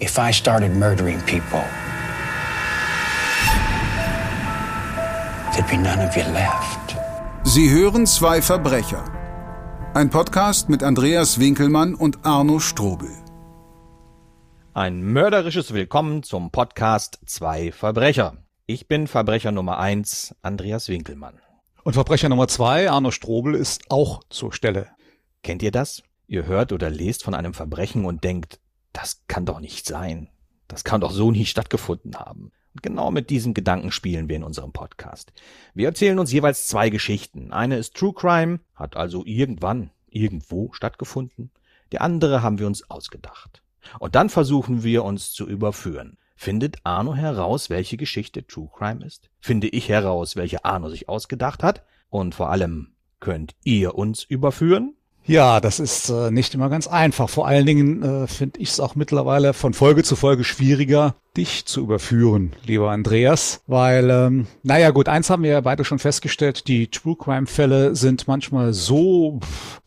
if I started murdering people, there'd be none of you left. Sie hören zwei Verbrecher. Ein Podcast mit Andreas Winkelmann und Arno Strobel. Ein mörderisches Willkommen zum Podcast Zwei Verbrecher. Ich bin Verbrecher Nummer eins, Andreas Winkelmann. Und Verbrecher Nummer zwei, Arno Strobel, ist auch zur Stelle. Kennt ihr das? Ihr hört oder lest von einem Verbrechen und denkt, das kann doch nicht sein. Das kann doch so nie stattgefunden haben. Und genau mit diesem Gedanken spielen wir in unserem Podcast. Wir erzählen uns jeweils zwei Geschichten. Eine ist True Crime, hat also irgendwann, irgendwo stattgefunden. Die andere haben wir uns ausgedacht. Und dann versuchen wir uns zu überführen. Findet Arno heraus, welche Geschichte True Crime ist? Finde ich heraus, welche Arno sich ausgedacht hat? Und vor allem, könnt ihr uns überführen? Ja, das ist äh, nicht immer ganz einfach. Vor allen Dingen äh, finde ich es auch mittlerweile von Folge zu Folge schwieriger, dich zu überführen, lieber Andreas, weil, ähm, naja gut, eins haben wir ja beide schon festgestellt, die True Crime Fälle sind manchmal so,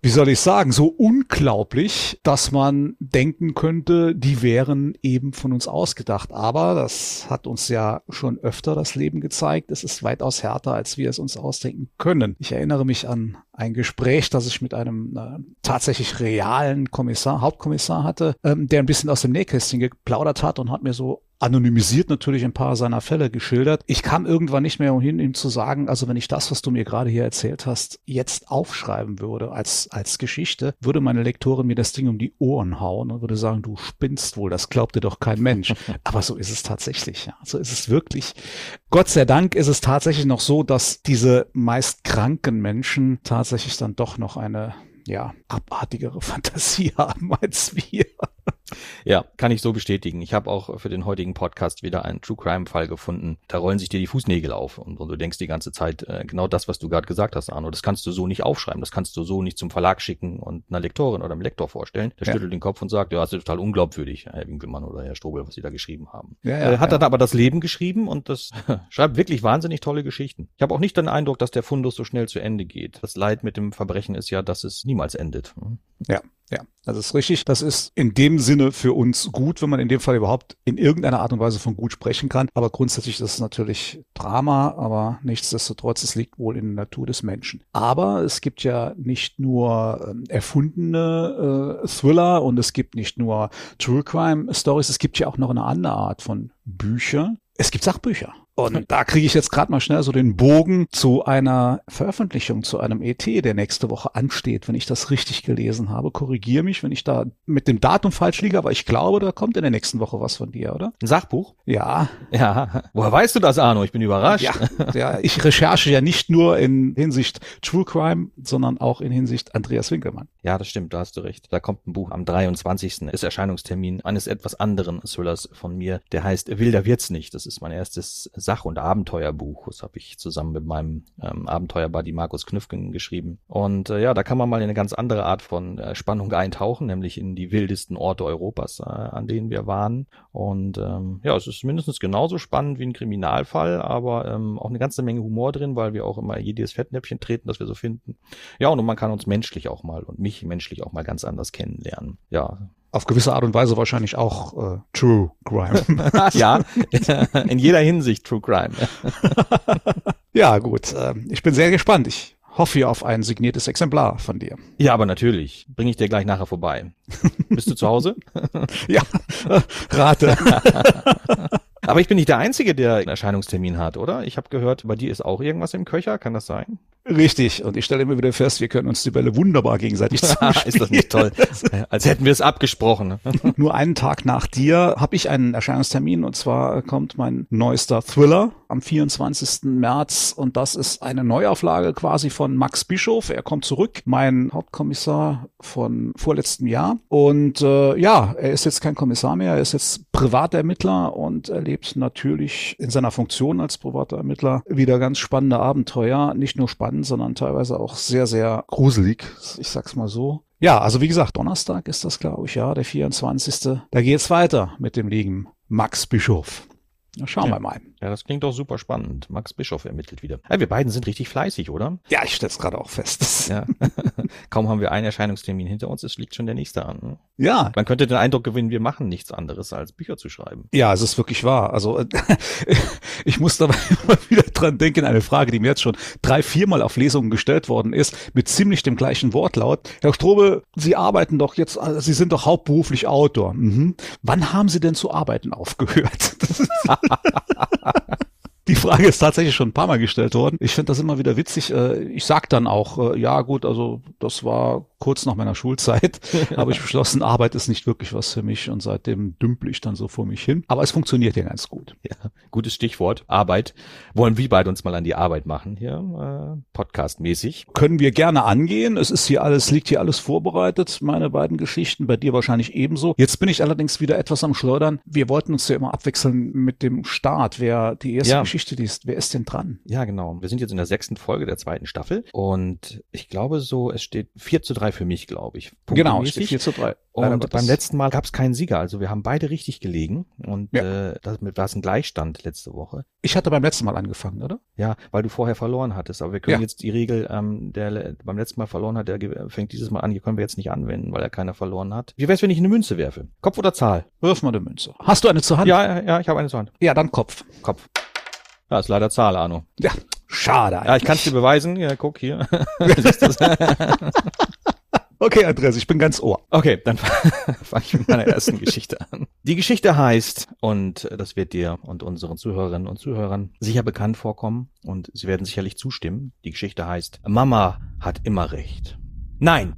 wie soll ich sagen, so unglaublich, dass man denken könnte, die wären eben von uns ausgedacht. Aber das hat uns ja schon öfter das Leben gezeigt. Es ist weitaus härter, als wir es uns ausdenken können. Ich erinnere mich an ein Gespräch, das ich mit einem äh, tatsächlich realen Kommissar, Hauptkommissar hatte, ähm, der ein bisschen aus dem Nähkästchen geplaudert hat und hat mir so anonymisiert natürlich ein paar seiner Fälle geschildert. Ich kam irgendwann nicht mehr umhin, ihm zu sagen, also wenn ich das, was du mir gerade hier erzählt hast, jetzt aufschreiben würde als, als Geschichte, würde meine Lektorin mir das Ding um die Ohren hauen und würde sagen, du spinnst wohl, das glaubt dir doch kein Mensch. Aber so ist es tatsächlich, ja. So ist es wirklich. Gott sei Dank ist es tatsächlich noch so, dass diese meist kranken Menschen tatsächlich dann doch noch eine ja, abartigere Fantasie haben als wir. Ja, kann ich so bestätigen. Ich habe auch für den heutigen Podcast wieder einen True Crime Fall gefunden. Da rollen sich dir die Fußnägel auf und, und du denkst die ganze Zeit äh, genau das, was du gerade gesagt hast, Arno. Das kannst du so nicht aufschreiben. Das kannst du so nicht zum Verlag schicken und einer Lektorin oder einem Lektor vorstellen. Der ja. schüttelt den Kopf und sagt, ja, das ist total unglaubwürdig, Herr Winkelmann oder Herr Strobel, was Sie da geschrieben haben. Ja, ja, äh, hat dann aber das Leben geschrieben und das schreibt wirklich wahnsinnig tolle Geschichten. Ich habe auch nicht den Eindruck, dass der Fundus so schnell zu Ende geht. Das Leid mit dem Verbrechen ist ja, dass es niemals endet. Ja, ja, das ist richtig. Das ist in dem Sinne für uns gut, wenn man in dem Fall überhaupt in irgendeiner Art und Weise von gut sprechen kann. Aber grundsätzlich ist es natürlich Drama, aber nichtsdestotrotz, es liegt wohl in der Natur des Menschen. Aber es gibt ja nicht nur äh, erfundene äh, Thriller und es gibt nicht nur True Crime Stories, es gibt ja auch noch eine andere Art von Bücher. Es gibt Sachbücher. Und da kriege ich jetzt gerade mal schnell so den Bogen zu einer Veröffentlichung, zu einem ET, der nächste Woche ansteht, wenn ich das richtig gelesen habe. Korrigiere mich, wenn ich da mit dem Datum falsch liege, aber ich glaube, da kommt in der nächsten Woche was von dir, oder? Ein Sachbuch? Ja. Ja. Woher weißt du das, Arno? Ich bin überrascht. Ja, ja ich recherche ja nicht nur in Hinsicht True Crime, sondern auch in Hinsicht Andreas Winkelmann. Ja, das stimmt, da hast du recht. Da kommt ein Buch am 23. ist Erscheinungstermin eines etwas anderen Thrillers von mir, der heißt Wilder wird's nicht. Das ist mein erstes Sach- und Abenteuerbuch. Das habe ich zusammen mit meinem ähm, Abenteuerbuddy Markus Knüffgen geschrieben. Und äh, ja, da kann man mal in eine ganz andere Art von äh, Spannung eintauchen, nämlich in die wildesten Orte Europas, äh, an denen wir waren. Und ähm, ja, es ist mindestens genauso spannend wie ein Kriminalfall, aber ähm, auch eine ganze Menge Humor drin, weil wir auch immer jedes Fettnäpfchen treten, das wir so finden. Ja, und man kann uns menschlich auch mal und mich menschlich auch mal ganz anders kennenlernen. Ja, auf gewisse Art und Weise wahrscheinlich auch äh, True Crime. ja, in jeder Hinsicht True Crime. ja, gut. Äh, ich bin sehr gespannt. Ich hoffe auf ein signiertes Exemplar von dir. Ja, aber natürlich. Bringe ich dir gleich nachher vorbei. Bist du zu Hause? ja, rate. aber ich bin nicht der Einzige, der einen Erscheinungstermin hat, oder? Ich habe gehört, bei dir ist auch irgendwas im Köcher. Kann das sein? Richtig. Und ich stelle immer wieder fest, wir können uns die Bälle wunderbar gegenseitig zuspielen. ist das nicht toll? Als hätten wir es abgesprochen. Ne? Nur einen Tag nach dir habe ich einen Erscheinungstermin und zwar kommt mein neuester Thriller am 24. März und das ist eine Neuauflage quasi von Max Bischof. Er kommt zurück, mein Hauptkommissar von vorletztem Jahr. Und äh, ja, er ist jetzt kein Kommissar mehr, er ist jetzt Privatermittler und erlebt natürlich in seiner Funktion als privater Ermittler wieder ganz spannende Abenteuer. Nicht nur spannend, spannend, sondern teilweise auch sehr, sehr gruselig. Ich sag's mal so. Ja, also wie gesagt, Donnerstag ist das, glaube ich, ja, der 24. Da geht's weiter mit dem lieben Max Bischof. Na, schauen Ja. wir mal. Ja, das klingt doch super spannend. Max Bischof ermittelt wieder. Ja, wir beiden sind richtig fleißig, oder? Ja, ich stell's gerade auch fest. Ja. Kaum haben wir einen Erscheinungstermin hinter uns, es liegt schon der nächste an. ne? Ja, Man könnte den Eindruck gewinnen, wir machen nichts anderes, als Bücher zu schreiben. Ja, es ist wirklich wahr. Also äh, ich muss dabei immer wieder dran denken, eine Frage, die mir jetzt schon drei, viermal auf Lesungen gestellt worden ist, mit ziemlich dem gleichen Wortlaut. Herr Strobe, Sie arbeiten doch jetzt, also Sie sind doch hauptberuflich Autor. Mhm. Wann haben Sie denn zu arbeiten aufgehört? Die Frage ist tatsächlich schon ein paar Mal gestellt worden. Ich finde das immer wieder witzig. Äh, Ich sag dann auch, äh, ja gut, also das war kurz nach meiner Schulzeit, habe ich beschlossen, Arbeit ist nicht wirklich was für mich und seitdem dümpel ich dann so vor mich hin. Aber es funktioniert ja ganz gut. Ja, gutes Stichwort. Arbeit. Wollen wir beide uns mal an die Arbeit machen hier, äh, podcastmäßig. Können wir gerne angehen. Es ist hier alles, liegt hier alles vorbereitet, meine beiden Geschichten, bei dir wahrscheinlich ebenso. Jetzt bin ich allerdings wieder etwas am Schleudern. Wir wollten uns ja immer abwechseln mit dem Start, wer die erste Ja. Geschichte liest. Wer ist denn dran? Ja, genau. Wir sind jetzt in der sechsten Folge der zweiten Staffel und ich glaube so, es steht 4 zu 3 für mich, glaube ich. Genau, steht 4 zu 3. Leider Und beim letzten Mal gab es keinen Sieger, also wir haben beide richtig gelegen und Ja. äh, damit war es ein Gleichstand letzte Woche. Ich hatte beim letzten Mal angefangen, oder? Ja, weil du vorher verloren hattest. Aber wir können Ja. jetzt die Regel, ähm, der beim letzten Mal verloren hat, der fängt dieses Mal an, die können wir jetzt nicht anwenden, weil er keiner verloren hat. Wie wär's, wenn ich eine Münze werfe? Kopf oder Zahl? Wirf mal eine Münze. Hast du eine zur Hand? Ja, ja, ja, ich habe eine zur Hand. Ja, dann Kopf. Kopf. Ja, ist leider Zahl, Arno. Ja, schade. Ja, ich kann es dir beweisen. Ja, guck hier. Okay, Andreas, ich bin ganz Ohr. Okay, dann fange ich mit meiner ersten Geschichte an. Die Geschichte heißt, und das wird dir und unseren Zuhörerinnen und Zuhörern sicher bekannt vorkommen, und sie werden sicherlich zustimmen. Die Geschichte heißt, Mama hat immer recht. Nein,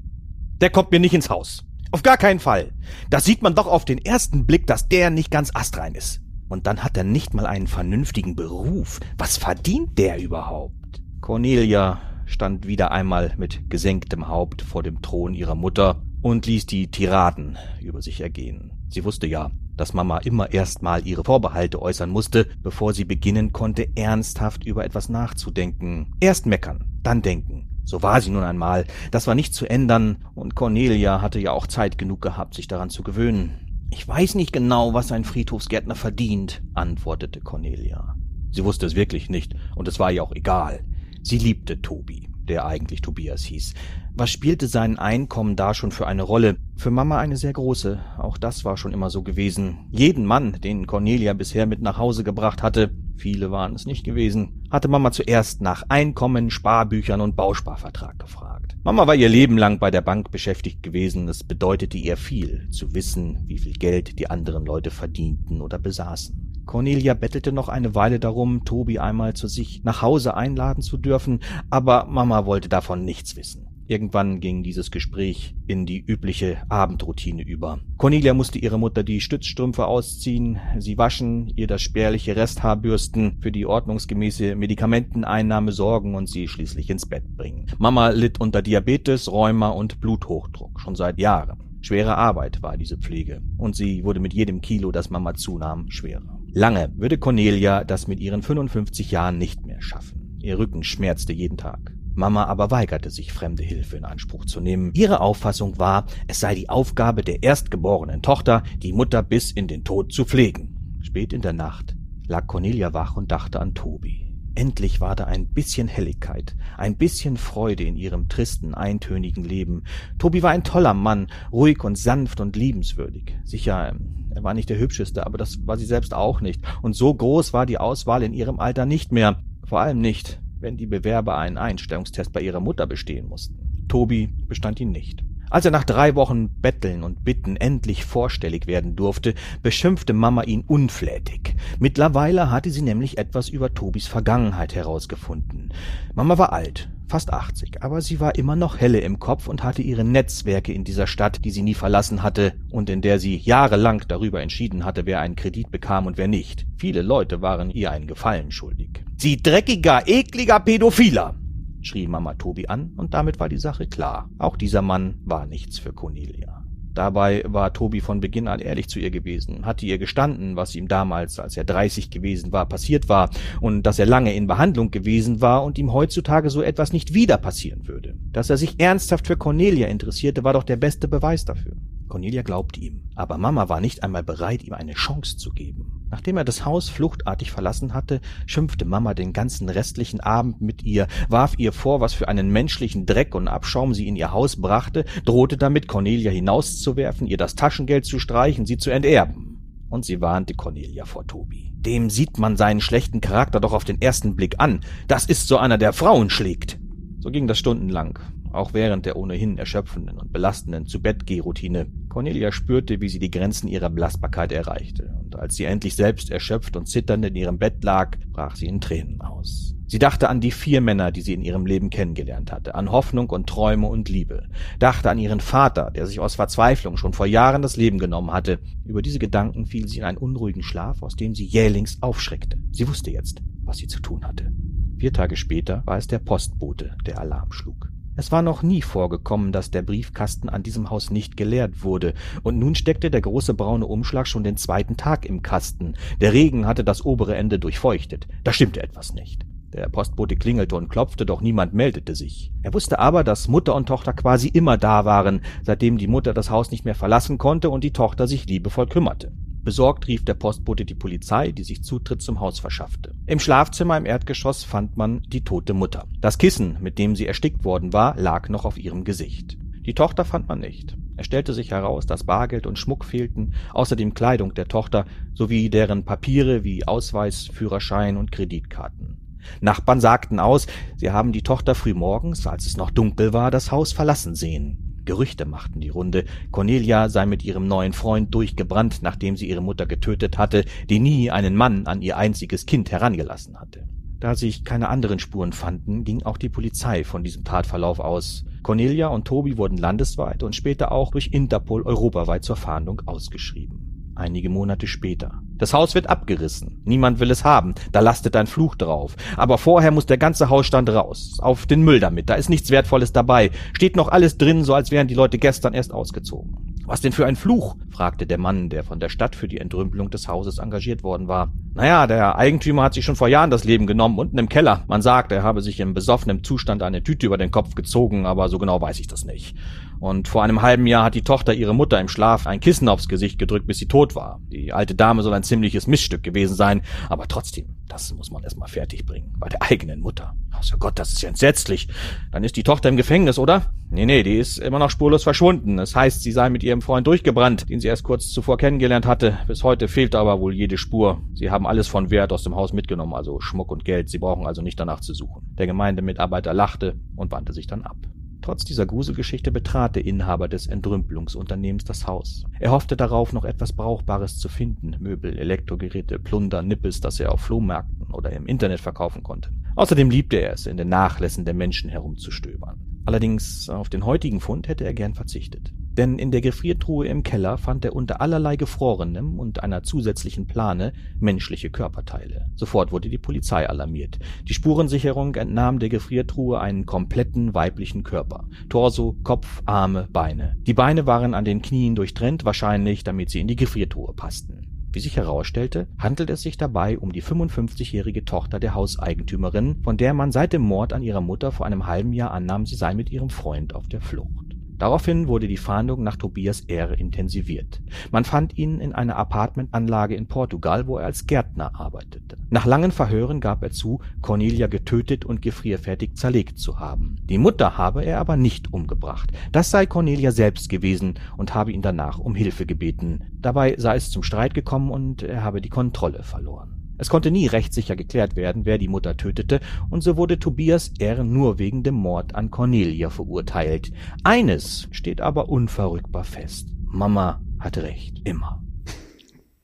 der kommt mir nicht ins Haus. Auf gar keinen Fall. Das sieht man doch auf den ersten Blick, dass der nicht ganz astrein ist. Und dann hat er nicht mal einen vernünftigen Beruf. Was verdient der überhaupt? Cornelia stand wieder einmal mit gesenktem Haupt vor dem Thron ihrer Mutter und ließ die Tiraden über sich ergehen. Sie wusste ja, dass Mama immer erst mal ihre Vorbehalte äußern musste, bevor sie beginnen konnte, ernsthaft über etwas nachzudenken. Erst meckern, dann denken. So war sie nun einmal. Das war nicht zu ändern, und Cornelia hatte ja auch Zeit genug gehabt, sich daran zu gewöhnen. Ich weiß nicht genau, was ein Friedhofsgärtner verdient, antwortete Cornelia. Sie wusste es wirklich nicht, und es war ihr auch egal. Sie liebte Tobi, der eigentlich Tobias hieß. Was spielte sein Einkommen da schon für eine Rolle? Für Mama eine sehr große. Auch das war schon immer so gewesen. Jeden Mann, den Cornelia bisher mit nach Hause gebracht hatte, viele waren es nicht gewesen, hatte Mama zuerst nach Einkommen, Sparbüchern und Bausparvertrag gefragt. Mama war ihr Leben lang bei der Bank beschäftigt gewesen. Es bedeutete ihr viel, zu wissen, wie viel Geld die anderen Leute verdienten oder besaßen. Cornelia bettelte noch eine Weile darum, Tobi einmal zu sich nach Hause einladen zu dürfen, aber Mama wollte davon nichts wissen. Irgendwann ging dieses Gespräch in die übliche Abendroutine über. Cornelia musste ihrer Mutter die Stützstrümpfe ausziehen, sie waschen, ihr das spärliche Resthaar bürsten, für die ordnungsgemäße Medikamenteneinnahme sorgen und sie schließlich ins Bett bringen. Mama litt unter Diabetes, Rheuma und Bluthochdruck schon seit Jahren. Schwere Arbeit war diese Pflege, und sie wurde mit jedem Kilo, das Mama zunahm, schwerer. Lange würde Cornelia das mit ihren 55 Jahren nicht mehr schaffen. Ihr Rücken schmerzte jeden Tag. Mama aber weigerte sich, fremde Hilfe in Anspruch zu nehmen. Ihre Auffassung war, es sei die Aufgabe der erstgeborenen Tochter, die Mutter bis in den Tod zu pflegen. Spät in der Nacht lag Cornelia wach und dachte an Tobi. Endlich war da ein bisschen Helligkeit, ein bisschen Freude in ihrem tristen, eintönigen Leben. Tobi war ein toller Mann, ruhig und sanft und liebenswürdig. Sicher, ähm, er war nicht der hübscheste, aber das war sie selbst auch nicht. Und so groß war die Auswahl in ihrem Alter nicht mehr. Vor allem nicht, wenn die Bewerber einen Einstellungstest bei ihrer Mutter bestehen mussten. Tobi bestand ihn nicht. Als er nach drei Wochen Betteln und Bitten endlich vorstellig werden durfte, beschimpfte Mama ihn unflätig. Mittlerweile hatte sie nämlich etwas über Tobis Vergangenheit herausgefunden. Mama war alt, fast 80, aber sie war immer noch helle im Kopf und hatte ihre Netzwerke in dieser Stadt, die sie nie verlassen hatte und in der sie jahrelang darüber entschieden hatte, wer einen Kredit bekam und wer nicht. Viele Leute waren ihr einen Gefallen schuldig. Sie dreckiger, ekliger Pädophiler! Schrie Mama Tobi an, und damit war die Sache klar. Auch dieser Mann war nichts für Cornelia. Dabei war Tobi von Beginn an ehrlich zu ihr gewesen, hatte ihr gestanden, was ihm damals, als er 30 gewesen war, passiert war und dass er lange in Behandlung gewesen war und ihm heutzutage so etwas nicht wieder passieren würde. Dass er sich ernsthaft für Cornelia interessierte, war doch der beste Beweis dafür. Cornelia glaubte ihm, aber Mama war nicht einmal bereit, ihm eine Chance zu geben. Nachdem er das Haus fluchtartig verlassen hatte, schimpfte Mama den ganzen restlichen Abend mit ihr, warf ihr vor, was für einen menschlichen Dreck und Abschaum sie in ihr Haus brachte, drohte damit, Cornelia hinauszuwerfen, ihr das Taschengeld zu streichen, sie zu enterben. Und sie warnte Cornelia vor Tobi. Dem sieht man seinen schlechten Charakter doch auf den ersten Blick an. Das ist so einer, der Frauen schlägt. So ging das stundenlang auch während der ohnehin erschöpfenden und belastenden Zu-Bett-Geh-Routine. Cornelia spürte, wie sie die Grenzen ihrer Belastbarkeit erreichte, und als sie endlich selbst erschöpft und zitternd in ihrem Bett lag, brach sie in Tränen aus. Sie dachte an die vier Männer, die sie in ihrem Leben kennengelernt hatte, an Hoffnung und Träume und Liebe, dachte an ihren Vater, der sich aus Verzweiflung schon vor Jahren das Leben genommen hatte. Über diese Gedanken fiel sie in einen unruhigen Schlaf, aus dem sie jählings aufschreckte. Sie wusste jetzt, was sie zu tun hatte. Vier Tage später war es der Postbote, der Alarm schlug. Es war noch nie vorgekommen, dass der Briefkasten an diesem Haus nicht geleert wurde, und nun steckte der große braune Umschlag schon den zweiten Tag im Kasten. Der Regen hatte das obere Ende durchfeuchtet. Da stimmte etwas nicht. Der Postbote klingelte und klopfte, doch niemand meldete sich. Er wusste aber, dass Mutter und Tochter quasi immer da waren, seitdem die Mutter das Haus nicht mehr verlassen konnte und die Tochter sich liebevoll kümmerte. Besorgt rief der Postbote die Polizei, die sich Zutritt zum Haus verschaffte. Im Schlafzimmer im Erdgeschoss fand man die tote Mutter. Das Kissen, mit dem sie erstickt worden war, lag noch auf ihrem Gesicht. Die Tochter fand man nicht. Es stellte sich heraus, dass Bargeld und Schmuck fehlten, außerdem Kleidung der Tochter sowie deren Papiere wie Ausweis, Führerschein und Kreditkarten. Nachbarn sagten aus, sie haben die Tochter frühmorgens, als es noch dunkel war, das Haus verlassen sehen. Gerüchte machten die Runde, Cornelia sei mit ihrem neuen Freund durchgebrannt, nachdem sie ihre Mutter getötet hatte, die nie einen Mann an ihr einziges Kind herangelassen hatte. Da sich keine anderen Spuren fanden, ging auch die Polizei von diesem Tatverlauf aus. Cornelia und Tobi wurden landesweit und später auch durch Interpol europaweit zur Fahndung ausgeschrieben. Einige Monate später. Das Haus wird abgerissen. Niemand will es haben. Da lastet ein Fluch drauf. Aber vorher muss der ganze Hausstand raus. Auf den Müll damit. Da ist nichts Wertvolles dabei. Steht noch alles drin, so als wären die Leute gestern erst ausgezogen. Was denn für ein Fluch? fragte der Mann, der von der Stadt für die Entrümpelung des Hauses engagiert worden war. Naja, der Eigentümer hat sich schon vor Jahren das Leben genommen, unten im Keller. Man sagt, er habe sich im besoffenen Zustand eine Tüte über den Kopf gezogen, aber so genau weiß ich das nicht. Und vor einem halben Jahr hat die Tochter ihre Mutter im Schlaf ein Kissen aufs Gesicht gedrückt, bis sie tot war. Die alte Dame soll ein ziemliches Missstück gewesen sein, aber trotzdem, das muss man erstmal fertig bringen. Bei der eigenen Mutter. Also Gott, das ist ja entsetzlich. Dann ist die Tochter im Gefängnis, oder? Nee, nee, die ist immer noch spurlos verschwunden. Das heißt, sie sei mit ihrem Freund durchgebrannt, den sie erst kurz zuvor kennengelernt hatte. Bis heute fehlt aber wohl jede Spur. Sie haben alles von Wert aus dem Haus mitgenommen, also Schmuck und Geld. Sie brauchen also nicht danach zu suchen. Der Gemeindemitarbeiter lachte und wandte sich dann ab. Trotz dieser Gruselgeschichte betrat der Inhaber des Entrümpelungsunternehmens das Haus. Er hoffte darauf, noch etwas Brauchbares zu finden, Möbel, Elektrogeräte, Plunder, Nippes, das er auf Flohmärkten oder im Internet verkaufen konnte. Außerdem liebte er es, in den Nachlässen der Menschen herumzustöbern. Allerdings auf den heutigen Fund hätte er gern verzichtet denn in der Gefriertruhe im Keller fand er unter allerlei Gefrorenem und einer zusätzlichen Plane menschliche Körperteile. Sofort wurde die Polizei alarmiert. Die Spurensicherung entnahm der Gefriertruhe einen kompletten weiblichen Körper. Torso, Kopf, Arme, Beine. Die Beine waren an den Knien durchtrennt, wahrscheinlich damit sie in die Gefriertruhe passten. Wie sich herausstellte, handelt es sich dabei um die 55-jährige Tochter der Hauseigentümerin, von der man seit dem Mord an ihrer Mutter vor einem halben Jahr annahm, sie sei mit ihrem Freund auf der Flucht. Daraufhin wurde die Fahndung nach Tobias R. intensiviert. Man fand ihn in einer Appartementanlage in Portugal, wo er als Gärtner arbeitete. Nach langen Verhören gab er zu, Cornelia getötet und gefrierfertig zerlegt zu haben. Die Mutter habe er aber nicht umgebracht. Das sei Cornelia selbst gewesen und habe ihn danach um Hilfe gebeten. Dabei sei es zum Streit gekommen und er habe die Kontrolle verloren. Es konnte nie rechtssicher geklärt werden, wer die Mutter tötete, und so wurde Tobias R. nur wegen dem Mord an Cornelia verurteilt. Eines steht aber unverrückbar fest. Mama hat recht. Immer.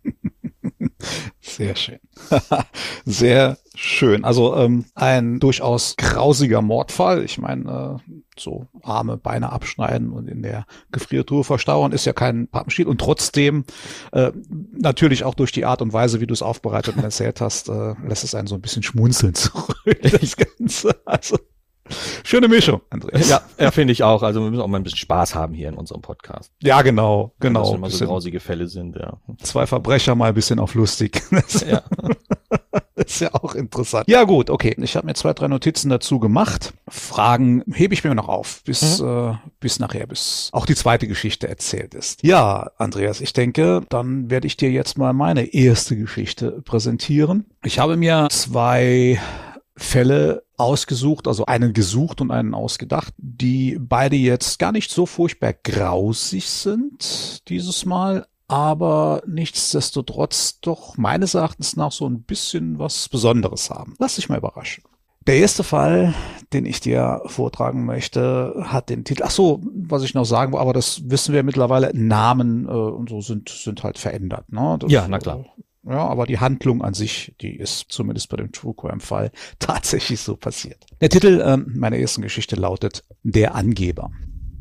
Sehr schön. Sehr schön. Also ähm, ein durchaus grausiger Mordfall. Ich meine, äh, so Arme, Beine abschneiden und in der Gefriertruhe verstauern ist ja kein Pappenstiel. Und trotzdem, äh, natürlich auch durch die Art und Weise, wie du es aufbereitet und erzählt hast, äh, lässt es einen so ein bisschen schmunzeln zurück. Das Ganze. Also, Schöne Mischung, Andreas. Ja, ja finde ich auch. Also wir müssen auch mal ein bisschen Spaß haben hier in unserem Podcast. Ja, genau, genau. Dass immer so grausige Fälle sind, ja. Zwei Verbrecher mal ein bisschen auf lustig. ja. ist ja auch interessant. Ja gut, okay. Ich habe mir zwei, drei Notizen dazu gemacht. Fragen hebe ich mir noch auf, bis, mhm. äh, bis nachher, bis auch die zweite Geschichte erzählt ist. Ja, Andreas, ich denke, dann werde ich dir jetzt mal meine erste Geschichte präsentieren. Ich habe mir zwei Fälle ausgesucht, also einen gesucht und einen ausgedacht, die beide jetzt gar nicht so furchtbar grausig sind dieses Mal, aber nichtsdestotrotz doch meines Erachtens nach so ein bisschen was Besonderes haben. Lass dich mal überraschen. Der erste Fall, den ich dir vortragen möchte, hat den Titel. Ach so, was ich noch sagen will, aber das wissen wir mittlerweile. Namen äh, und so sind sind halt verändert. Ne? Das, ja, na klar. Ja, aber die Handlung an sich, die ist zumindest bei dem True Crime Fall tatsächlich so passiert. Der Titel äh, meiner ersten Geschichte lautet Der Angeber.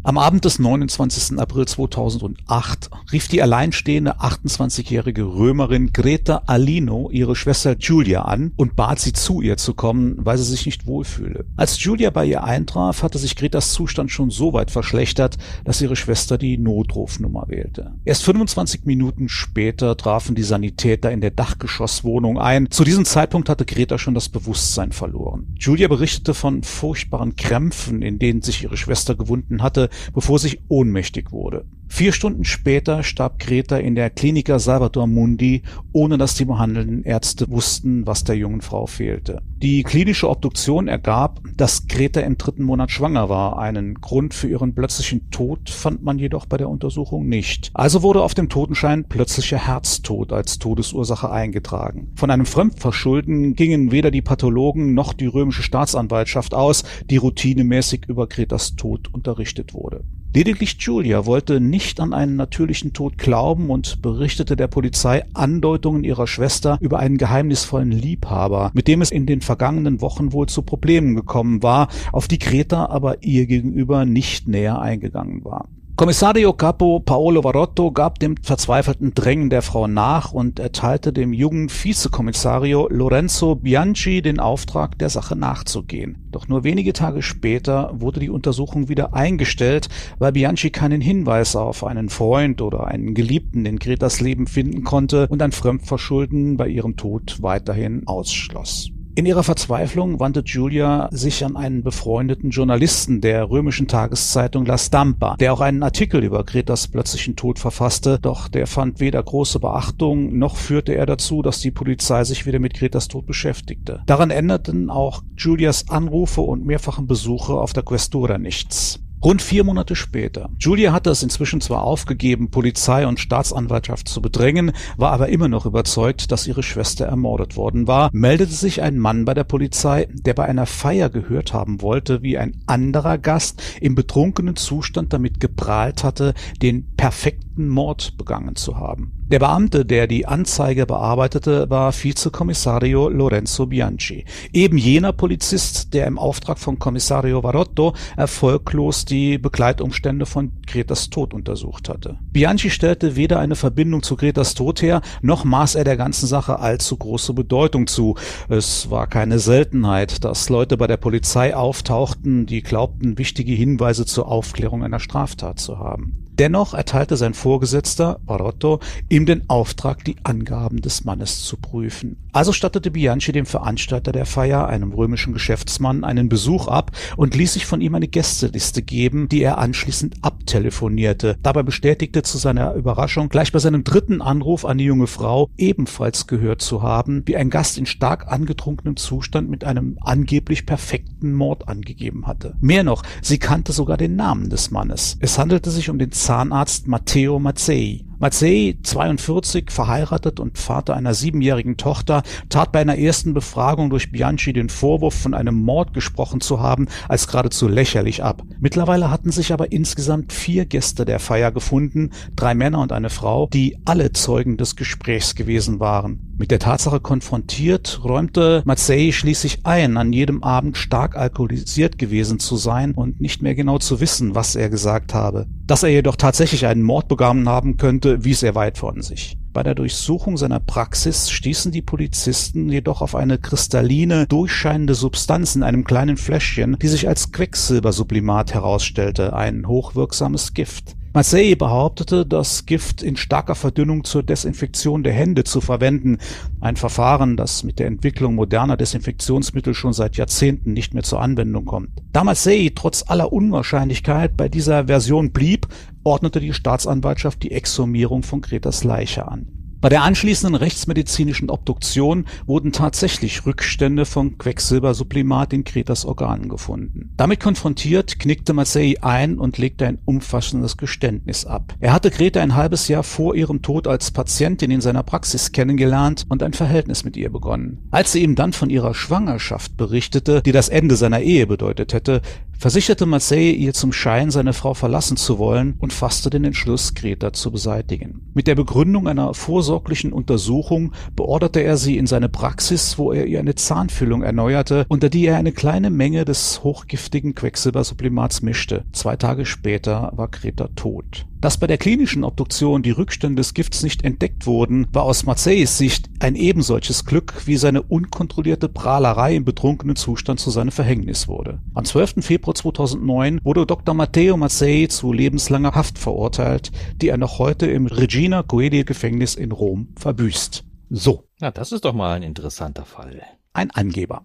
Am Abend des 29. April 2008 rief die alleinstehende 28-jährige Römerin Greta Alino ihre Schwester Julia an und bat sie zu ihr zu kommen, weil sie sich nicht wohlfühle. Als Julia bei ihr eintraf, hatte sich Gretas Zustand schon so weit verschlechtert, dass ihre Schwester die Notrufnummer wählte. Erst 25 Minuten später trafen die Sanitäter in der Dachgeschosswohnung ein. Zu diesem Zeitpunkt hatte Greta schon das Bewusstsein verloren. Julia berichtete von furchtbaren Krämpfen, in denen sich ihre Schwester gewunden hatte, bevor sie ohnmächtig wurde. Vier Stunden später starb Greta in der Klinika Salvator Mundi, ohne dass die behandelnden Ärzte wussten, was der jungen Frau fehlte. Die klinische Obduktion ergab, dass Greta im dritten Monat schwanger war. Einen Grund für ihren plötzlichen Tod fand man jedoch bei der Untersuchung nicht. Also wurde auf dem Totenschein plötzlicher Herztod als Todesursache eingetragen. Von einem Fremdverschulden gingen weder die Pathologen noch die römische Staatsanwaltschaft aus, die routinemäßig über Gretas Tod unterrichtet wurde. Lediglich Julia wollte nicht an einen natürlichen Tod glauben und berichtete der Polizei Andeutungen ihrer Schwester über einen geheimnisvollen Liebhaber, mit dem es in den vergangenen Wochen wohl zu Problemen gekommen war, auf die Greta aber ihr gegenüber nicht näher eingegangen war. Kommissario Capo Paolo Varotto gab dem verzweifelten Drängen der Frau nach und erteilte dem jungen Vizekommissario Lorenzo Bianchi den Auftrag, der Sache nachzugehen. Doch nur wenige Tage später wurde die Untersuchung wieder eingestellt, weil Bianchi keinen Hinweis auf einen Freund oder einen Geliebten in Gretas Leben finden konnte und ein Fremdverschulden bei ihrem Tod weiterhin ausschloss. In ihrer Verzweiflung wandte Julia sich an einen befreundeten Journalisten der römischen Tageszeitung La Stampa, der auch einen Artikel über Gretas plötzlichen Tod verfasste, doch der fand weder große Beachtung, noch führte er dazu, dass die Polizei sich wieder mit Gretas Tod beschäftigte. Daran änderten auch Julias Anrufe und mehrfachen Besuche auf der Questura nichts. Rund vier Monate später. Julia hatte es inzwischen zwar aufgegeben, Polizei und Staatsanwaltschaft zu bedrängen, war aber immer noch überzeugt, dass ihre Schwester ermordet worden war, meldete sich ein Mann bei der Polizei, der bei einer Feier gehört haben wollte, wie ein anderer Gast im betrunkenen Zustand damit geprahlt hatte, den perfekten Mord begangen zu haben. Der Beamte, der die Anzeige bearbeitete, war Vizekommissario Lorenzo Bianchi, eben jener Polizist, der im Auftrag von Kommissario Varotto erfolglos die Begleitumstände von Gretas Tod untersucht hatte. Bianchi stellte weder eine Verbindung zu Gretas Tod her, noch maß er der ganzen Sache allzu große Bedeutung zu. Es war keine Seltenheit, dass Leute bei der Polizei auftauchten, die glaubten, wichtige Hinweise zur Aufklärung einer Straftat zu haben. Dennoch erteilte sein Vorgesetzter, Barotto, ihm den Auftrag, die Angaben des Mannes zu prüfen. Also stattete Bianchi dem Veranstalter der Feier, einem römischen Geschäftsmann, einen Besuch ab und ließ sich von ihm eine Gästeliste geben, die er anschließend abtelefonierte. Dabei bestätigte zu seiner Überraschung gleich bei seinem dritten Anruf an die junge Frau ebenfalls gehört zu haben, wie ein Gast in stark angetrunkenem Zustand mit einem angeblich perfekten Mord angegeben hatte. Mehr noch, sie kannte sogar den Namen des Mannes. Es handelte sich um den Zahnarzt Matteo Mazzei. Mazzei, 42, verheiratet und Vater einer siebenjährigen Tochter, tat bei einer ersten Befragung durch Bianchi den Vorwurf, von einem Mord gesprochen zu haben, als geradezu lächerlich ab. Mittlerweile hatten sich aber insgesamt vier Gäste der Feier gefunden, drei Männer und eine Frau, die alle Zeugen des Gesprächs gewesen waren. Mit der Tatsache konfrontiert, räumte Mazzei schließlich ein, an jedem Abend stark alkoholisiert gewesen zu sein und nicht mehr genau zu wissen, was er gesagt habe. Dass er jedoch tatsächlich einen Mord begangen haben könnte, wies er weit von sich. Bei der Durchsuchung seiner Praxis stießen die Polizisten jedoch auf eine kristalline, durchscheinende Substanz in einem kleinen Fläschchen, die sich als Quecksilbersublimat herausstellte, ein hochwirksames Gift. Marseille behauptete, das Gift in starker Verdünnung zur Desinfektion der Hände zu verwenden, ein Verfahren, das mit der Entwicklung moderner Desinfektionsmittel schon seit Jahrzehnten nicht mehr zur Anwendung kommt. Da Marseille trotz aller Unwahrscheinlichkeit bei dieser Version blieb, ordnete die Staatsanwaltschaft die Exhumierung von Gretas Leiche an. Bei der anschließenden rechtsmedizinischen Obduktion wurden tatsächlich Rückstände von Quecksilbersublimat in Kretas Organen gefunden. Damit konfrontiert, knickte Marseille ein und legte ein umfassendes Geständnis ab. Er hatte Greta ein halbes Jahr vor ihrem Tod als Patientin in seiner Praxis kennengelernt und ein Verhältnis mit ihr begonnen. Als sie ihm dann von ihrer Schwangerschaft berichtete, die das Ende seiner Ehe bedeutet hätte, versicherte Marseille ihr zum Schein, seine Frau verlassen zu wollen und fasste den Entschluss, Greta zu beseitigen. Mit der Begründung einer vorsorglichen Untersuchung beorderte er sie in seine Praxis, wo er ihr eine Zahnfüllung erneuerte, unter die er eine kleine Menge des hochgiftigen Quecksilbersublimats mischte. Zwei Tage später war Greta tot. Dass bei der klinischen Obduktion die Rückstände des Gifts nicht entdeckt wurden, war aus Marseilles Sicht ein ebensolches Glück, wie seine unkontrollierte Prahlerei im betrunkenen Zustand zu seinem Verhängnis wurde. Am 12. Februar 2009 wurde Dr. Matteo Marseille zu lebenslanger Haft verurteilt, die er noch heute im Regina Coeli Gefängnis in Rom verbüßt. So. Na, das ist doch mal ein interessanter Fall. Ein Angeber.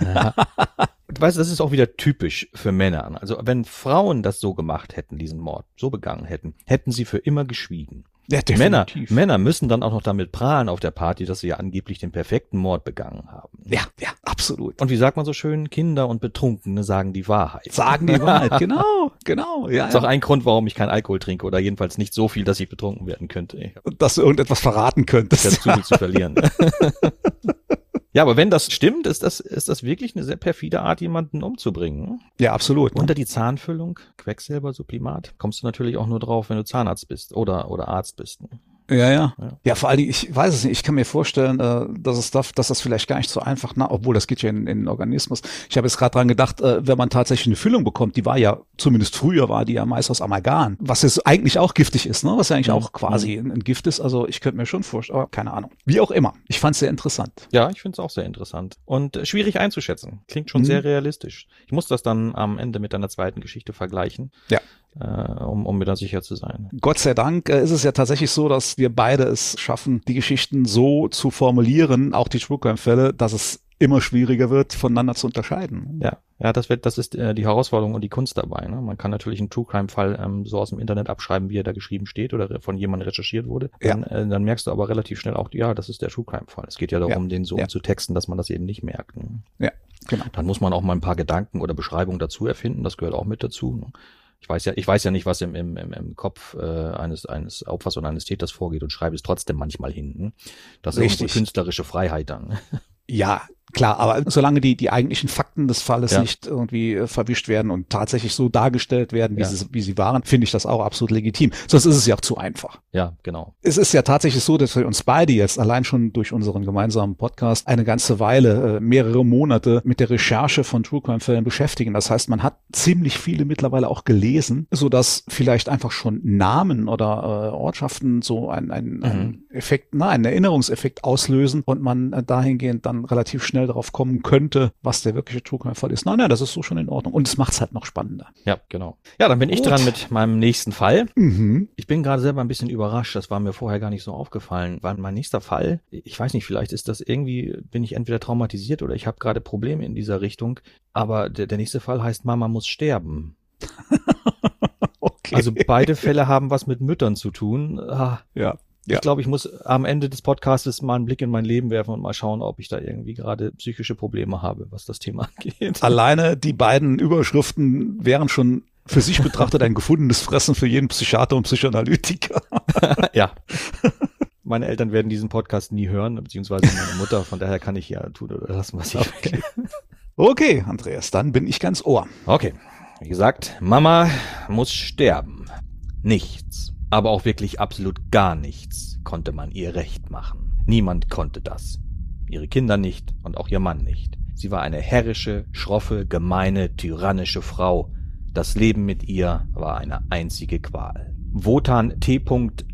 Du weißt, das ist auch wieder typisch für Männer. Also wenn Frauen das so gemacht hätten, diesen Mord so begangen hätten, hätten sie für immer geschwiegen. Ja, Männer. Männer müssen dann auch noch damit prahlen auf der Party, dass sie ja angeblich den perfekten Mord begangen haben. Ja, ja, absolut. Und wie sagt man so schön, Kinder und Betrunkene sagen die Wahrheit. Sagen die Wahrheit. Genau, genau. Ja, Das ist auch ja. ein Grund, warum ich kein Alkohol trinke oder jedenfalls nicht so viel, dass ich betrunken werden könnte. Dass du irgendetwas verraten Ich könntest. zu viel zu verlieren. ja, aber wenn das stimmt, ist das, ist das wirklich eine sehr perfide Art, jemanden umzubringen. Ja, absolut. Unter die Zahnfüllung, Quecksilbersublimat, kommst du natürlich auch nur drauf, wenn du Zahnarzt bist oder, oder Arzt bist. Ja, ja, Ja. ja. vor allen Dingen, ich weiß es nicht, ich kann mir vorstellen, äh, dass es da, dass das vielleicht gar nicht so einfach, na, obwohl das geht ja in, in den Organismus. Ich habe jetzt gerade dran gedacht, äh, wenn man tatsächlich eine Füllung bekommt, die war ja, zumindest früher war die ja meist aus Amalgam, was jetzt eigentlich auch giftig ist, ne? Was ja eigentlich Mhm. auch quasi ein, ein Gift ist. Also ich könnte mir schon vorstellen, aber keine Ahnung. Wie auch immer. Ich fand es sehr interessant. Ja, ich finde es auch sehr interessant. Und äh, schwierig einzuschätzen. Klingt schon Mhm. sehr realistisch. Ich muss das dann am Ende mit einer zweiten Geschichte vergleichen. Ja. Äh, um, um mir da sicher zu sein. Gott sei Dank äh, ist es ja tatsächlich so, dass wir beide es schaffen, die Geschichten so zu formulieren, auch die True Crime Fälle, dass es immer schwieriger wird, voneinander zu unterscheiden. Ja, ja, das wird, das ist äh, die Herausforderung und die Kunst dabei. Ne? Man kann natürlich einen True Crime Fall ähm, so aus dem Internet abschreiben, wie er da geschrieben steht oder von jemandem recherchiert wurde. Ja. Dann, äh, dann merkst du aber relativ schnell auch, ja, das ist der True Crime Fall. Es geht ja darum, den so Ja. umzutexten, dass man das eben nicht merkt. Ne? Ja, genau. Dann muss man auch mal ein paar Gedanken oder Beschreibungen dazu erfinden. Das gehört auch mit dazu. Ne? Ich weiß ja, ich weiß ja nicht, was im, im, im, im Kopf äh, eines, eines Opfers oder eines Täters vorgeht und schreibe es trotzdem manchmal hin. Das ist Richtig. unsere künstlerische Freiheit dann. Ja, klar, aber solange die, die eigentlichen Fakten des Falles Ja. nicht irgendwie äh, verwischt werden und tatsächlich so dargestellt werden, wie, Ja. sie, wie sie waren, finde ich das auch absolut legitim. Sonst ist es ja auch zu einfach. Ja, genau. Es ist ja tatsächlich so, dass wir uns beide jetzt allein schon durch unseren gemeinsamen Podcast eine ganze Weile, äh, mehrere Monate mit der Recherche von True Crime Fällen beschäftigen. Das heißt, man hat ziemlich viele mittlerweile auch gelesen, so dass vielleicht einfach schon Namen oder äh, Ortschaften so ein, ein, ein Effekt, na, einen Erinnerungseffekt auslösen und man äh, dahingehend dann relativ schnell darauf kommen könnte, was der wirkliche True Crime Fall ist. Nein, nein, das ist so schon in Ordnung. Und es macht es halt noch spannender. Ja, genau. Ja, dann bin ich Gut. dran mit meinem nächsten Fall. Mhm. Ich bin gerade selber ein bisschen überrascht, das war mir vorher gar nicht so aufgefallen, weil mein nächster Fall, ich weiß nicht, vielleicht ist das irgendwie, bin ich entweder traumatisiert oder ich habe gerade Probleme in dieser Richtung, aber der, der nächste Fall heißt Mama muss sterben. Okay. Also beide Fälle haben was mit Müttern zu tun. Ah, ja. Ich Ja. glaube, ich muss am Ende des Podcastes mal einen Blick in mein Leben werfen und mal schauen, ob ich da irgendwie gerade psychische Probleme habe, was das Thema angeht. Alleine die beiden Überschriften wären schon für sich betrachtet ein gefundenes Fressen für jeden Psychiater und Psychoanalytiker. ja. Meine Eltern werden diesen Podcast nie hören, beziehungsweise meine Mutter, von daher kann ich ja tun oder lassen, was ich will. Okay, Andreas, dann bin ich ganz ohr. Okay. Wie gesagt, Mama muss sterben. Nichts, aber auch wirklich absolut gar nichts konnte man ihr recht machen. Niemand konnte das. Ihre Kinder nicht und auch ihr Mann nicht. Sie war eine herrische, schroffe, gemeine, tyrannische Frau. Das Leben mit ihr war eine einzige Qual. Wotan T.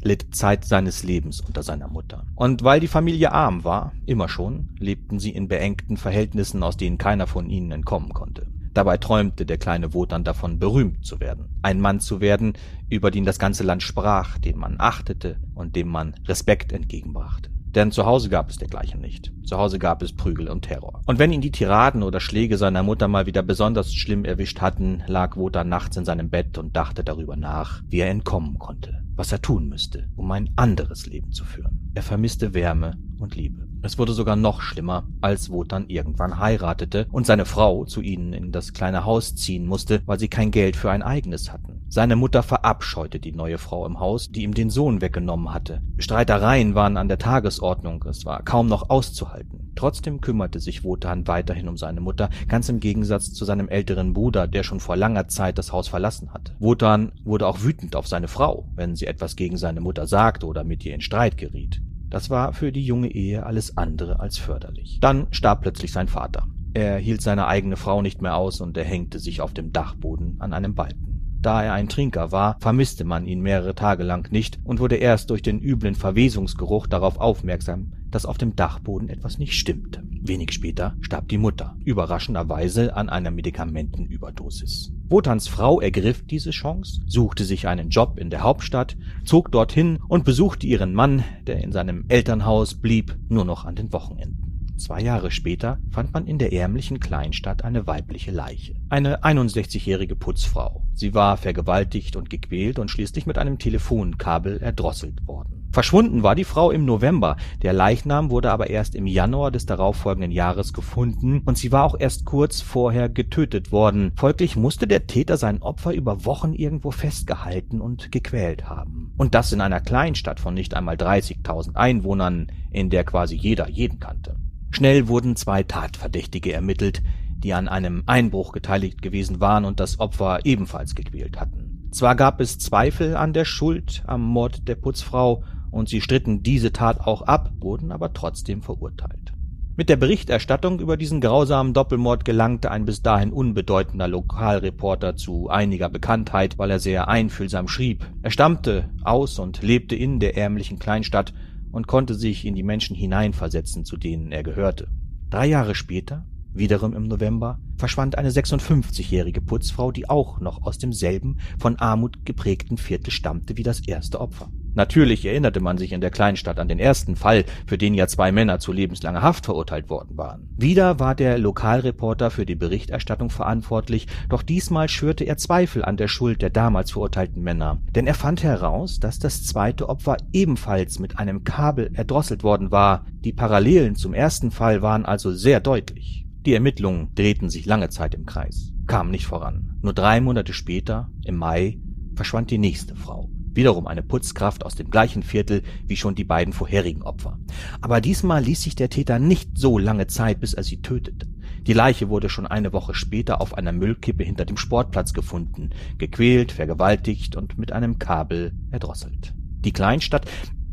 litt Zeit seines Lebens unter seiner Mutter. Und weil die Familie arm war, immer schon, lebten sie in beengten Verhältnissen, aus denen keiner von ihnen entkommen konnte. Dabei träumte der kleine Wotan davon, berühmt zu werden. Ein Mann zu werden, über den das ganze Land sprach, den man achtete und dem man Respekt entgegenbrachte. Denn zu Hause gab es dergleichen nicht. Zu Hause gab es Prügel und Terror. Und wenn ihn die Tiraden oder Schläge seiner Mutter mal wieder besonders schlimm erwischt hatten, lag Wotan nachts in seinem Bett und dachte darüber nach, wie er entkommen konnte, was er tun müsste, um ein anderes Leben zu führen. Er vermisste Wärme und Liebe. Es wurde sogar noch schlimmer, als Wotan irgendwann heiratete und seine Frau zu ihnen in das kleine Haus ziehen musste, weil sie kein Geld für ein eigenes hatten. Seine Mutter verabscheute die neue Frau im Haus, die ihm den Sohn weggenommen hatte. Streitereien waren an der Tagesordnung, es war kaum noch auszuhalten. Trotzdem kümmerte sich Wotan weiterhin um seine Mutter, ganz im Gegensatz zu seinem älteren Bruder, der schon vor langer Zeit das Haus verlassen hatte. Wotan wurde auch wütend auf seine Frau, wenn sie etwas gegen seine Mutter sagte oder mit ihr in Streit geriet. Das war für die junge Ehe alles andere als förderlich. Dann starb plötzlich sein Vater. Er hielt seine eigene Frau nicht mehr aus und er hängte sich auf dem Dachboden an einem Balken. Da er ein Trinker war, vermisste man ihn mehrere Tage lang nicht und wurde erst durch den üblen Verwesungsgeruch darauf aufmerksam, dass auf dem Dachboden etwas nicht stimmte. Wenig später starb die Mutter, überraschenderweise an einer Medikamentenüberdosis. Wotans Frau ergriff diese Chance, suchte sich einen Job in der Hauptstadt, zog dorthin und besuchte ihren Mann, der in seinem Elternhaus blieb, nur noch an den Wochenenden. Zwei Jahre später fand man in der ärmlichen Kleinstadt eine weibliche Leiche. Eine 61-jährige Putzfrau. Sie war vergewaltigt und gequält und schließlich mit einem Telefonkabel erdrosselt worden. Verschwunden war die Frau im November, der Leichnam wurde aber erst im Januar des darauffolgenden Jahres gefunden und sie war auch erst kurz vorher getötet worden. Folglich musste der Täter sein Opfer über Wochen irgendwo festgehalten und gequält haben. Und das in einer Kleinstadt von nicht einmal 30.000 Einwohnern, in der quasi jeder jeden kannte. Schnell wurden zwei Tatverdächtige ermittelt, die an einem Einbruch beteiligt gewesen waren und das Opfer ebenfalls gequält hatten. Zwar gab es Zweifel an der Schuld am Mord der Putzfrau und sie stritten diese Tat auch ab, wurden aber trotzdem verurteilt. Mit der Berichterstattung über diesen grausamen Doppelmord gelangte ein bis dahin unbedeutender Lokalreporter zu einiger Bekanntheit, weil er sehr einfühlsam schrieb. Er stammte aus und lebte in der ärmlichen Kleinstadt und konnte sich in die Menschen hineinversetzen, zu denen er gehörte. Drei Jahre später, wiederum im November, verschwand eine 56-jährige Putzfrau, die auch noch aus demselben von Armut geprägten Viertel stammte wie das erste Opfer. Natürlich erinnerte man sich in der Kleinstadt an den ersten Fall, für den ja zwei Männer zu lebenslanger Haft verurteilt worden waren. Wieder war der Lokalreporter für die Berichterstattung verantwortlich, doch diesmal schürte er Zweifel an der Schuld der damals verurteilten Männer, denn er fand heraus, dass das zweite Opfer ebenfalls mit einem Kabel erdrosselt worden war. Die Parallelen zum ersten Fall waren also sehr deutlich. Die Ermittlungen drehten sich lange Zeit im Kreis, kamen nicht voran. Nur drei Monate später, im Mai, verschwand die nächste Frau. Wiederum eine Putzkraft aus dem gleichen Viertel wie schon die beiden vorherigen Opfer. Aber diesmal ließ sich der Täter nicht so lange Zeit, bis er sie tötete. Die Leiche wurde schon eine Woche später auf einer Müllkippe hinter dem Sportplatz gefunden, gequält, vergewaltigt und mit einem Kabel erdrosselt. Die Kleinstadt,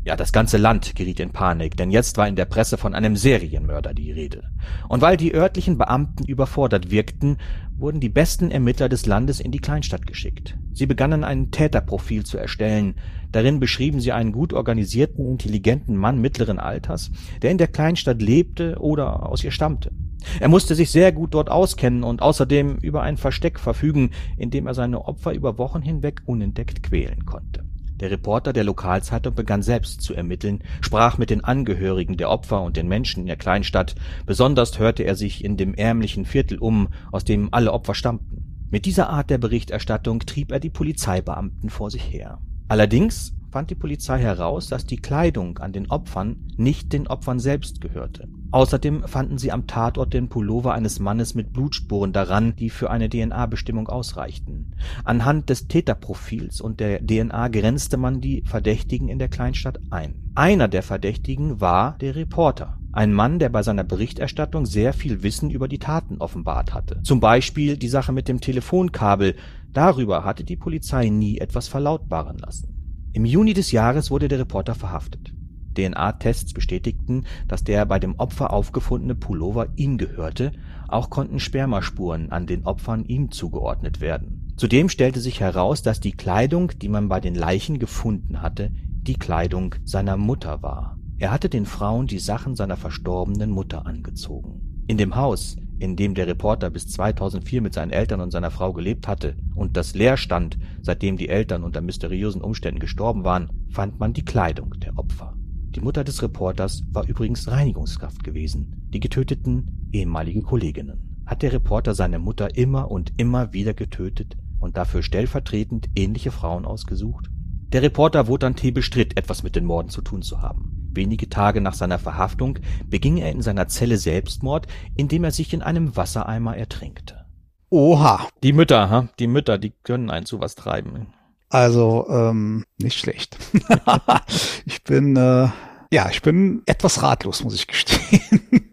ja, das ganze Land geriet in Panik, denn jetzt war in der Presse von einem Serienmörder die Rede. Und weil die örtlichen Beamten überfordert wirkten, wurden die besten Ermittler des Landes in die Kleinstadt geschickt. Sie begannen ein Täterprofil zu erstellen. Darin beschrieben sie einen gut organisierten, intelligenten Mann mittleren Alters, der in der Kleinstadt lebte oder aus ihr stammte. Er musste sich sehr gut dort auskennen und außerdem über ein Versteck verfügen, in dem er seine Opfer über Wochen hinweg unentdeckt quälen konnte. Der Reporter der Lokalzeitung begann selbst zu ermitteln, sprach mit den Angehörigen der Opfer und den Menschen in der Kleinstadt, besonders hörte er sich in dem ärmlichen Viertel um, aus dem alle Opfer stammten. Mit dieser Art der Berichterstattung trieb er die Polizeibeamten vor sich her. Allerdings fand die Polizei heraus, dass die Kleidung an den Opfern nicht den Opfern selbst gehörte. Außerdem fanden sie am Tatort den Pullover eines Mannes mit Blutspuren daran, die für eine DNA-Bestimmung ausreichten. Anhand des Täterprofils und der DNA grenzte man die Verdächtigen in der Kleinstadt ein. Einer der Verdächtigen war der Reporter, ein Mann, der bei seiner Berichterstattung sehr viel Wissen über die Taten offenbart hatte. Zum Beispiel die Sache mit dem Telefonkabel, darüber hatte die Polizei nie etwas verlautbaren lassen. Im Juni des Jahres wurde der Reporter verhaftet. DNA-Tests bestätigten, dass der bei dem Opfer aufgefundene Pullover ihm gehörte, auch konnten Spermaspuren an den Opfern ihm zugeordnet werden. Zudem stellte sich heraus, dass die Kleidung, die man bei den Leichen gefunden hatte, die Kleidung seiner Mutter war. Er hatte den Frauen die Sachen seiner verstorbenen Mutter angezogen. In dem Haus, in dem der Reporter bis 2004 mit seinen Eltern und seiner Frau gelebt hatte und das leer stand, seitdem die Eltern unter mysteriösen Umständen gestorben waren, fand man die Kleidung der Opfer. Die Mutter des Reporters war übrigens Reinigungskraft gewesen, die getöteten ehemalige Kolleginnen. Hat der Reporter seine Mutter immer und immer wieder getötet und dafür stellvertretend ähnliche Frauen ausgesucht? Der Reporter Wotan T. bestritt, etwas mit den Morden zu tun zu haben. Wenige Tage nach seiner Verhaftung beging er in seiner Zelle Selbstmord, indem er sich in einem Wassereimer ertrinkte. Oha. Die Mütter, ha? Die Mütter, die können einen zu was treiben. Also, ähm, nicht schlecht. ich bin, äh, ja, ich bin etwas ratlos, muss ich gestehen.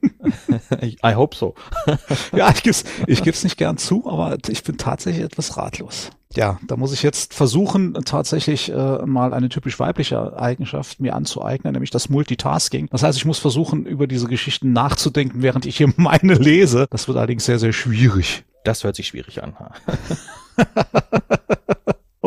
I hope so. ja, ich gib's, ich gib's nicht gern zu, aber ich bin tatsächlich etwas ratlos. Ja, da muss ich jetzt versuchen, tatsächlich äh, mal eine typisch weibliche Eigenschaft mir anzueignen, nämlich das Multitasking. Das heißt, ich muss versuchen, über diese Geschichten nachzudenken, während ich hier meine lese. Das wird allerdings sehr, sehr schwierig. Das hört sich schwierig an.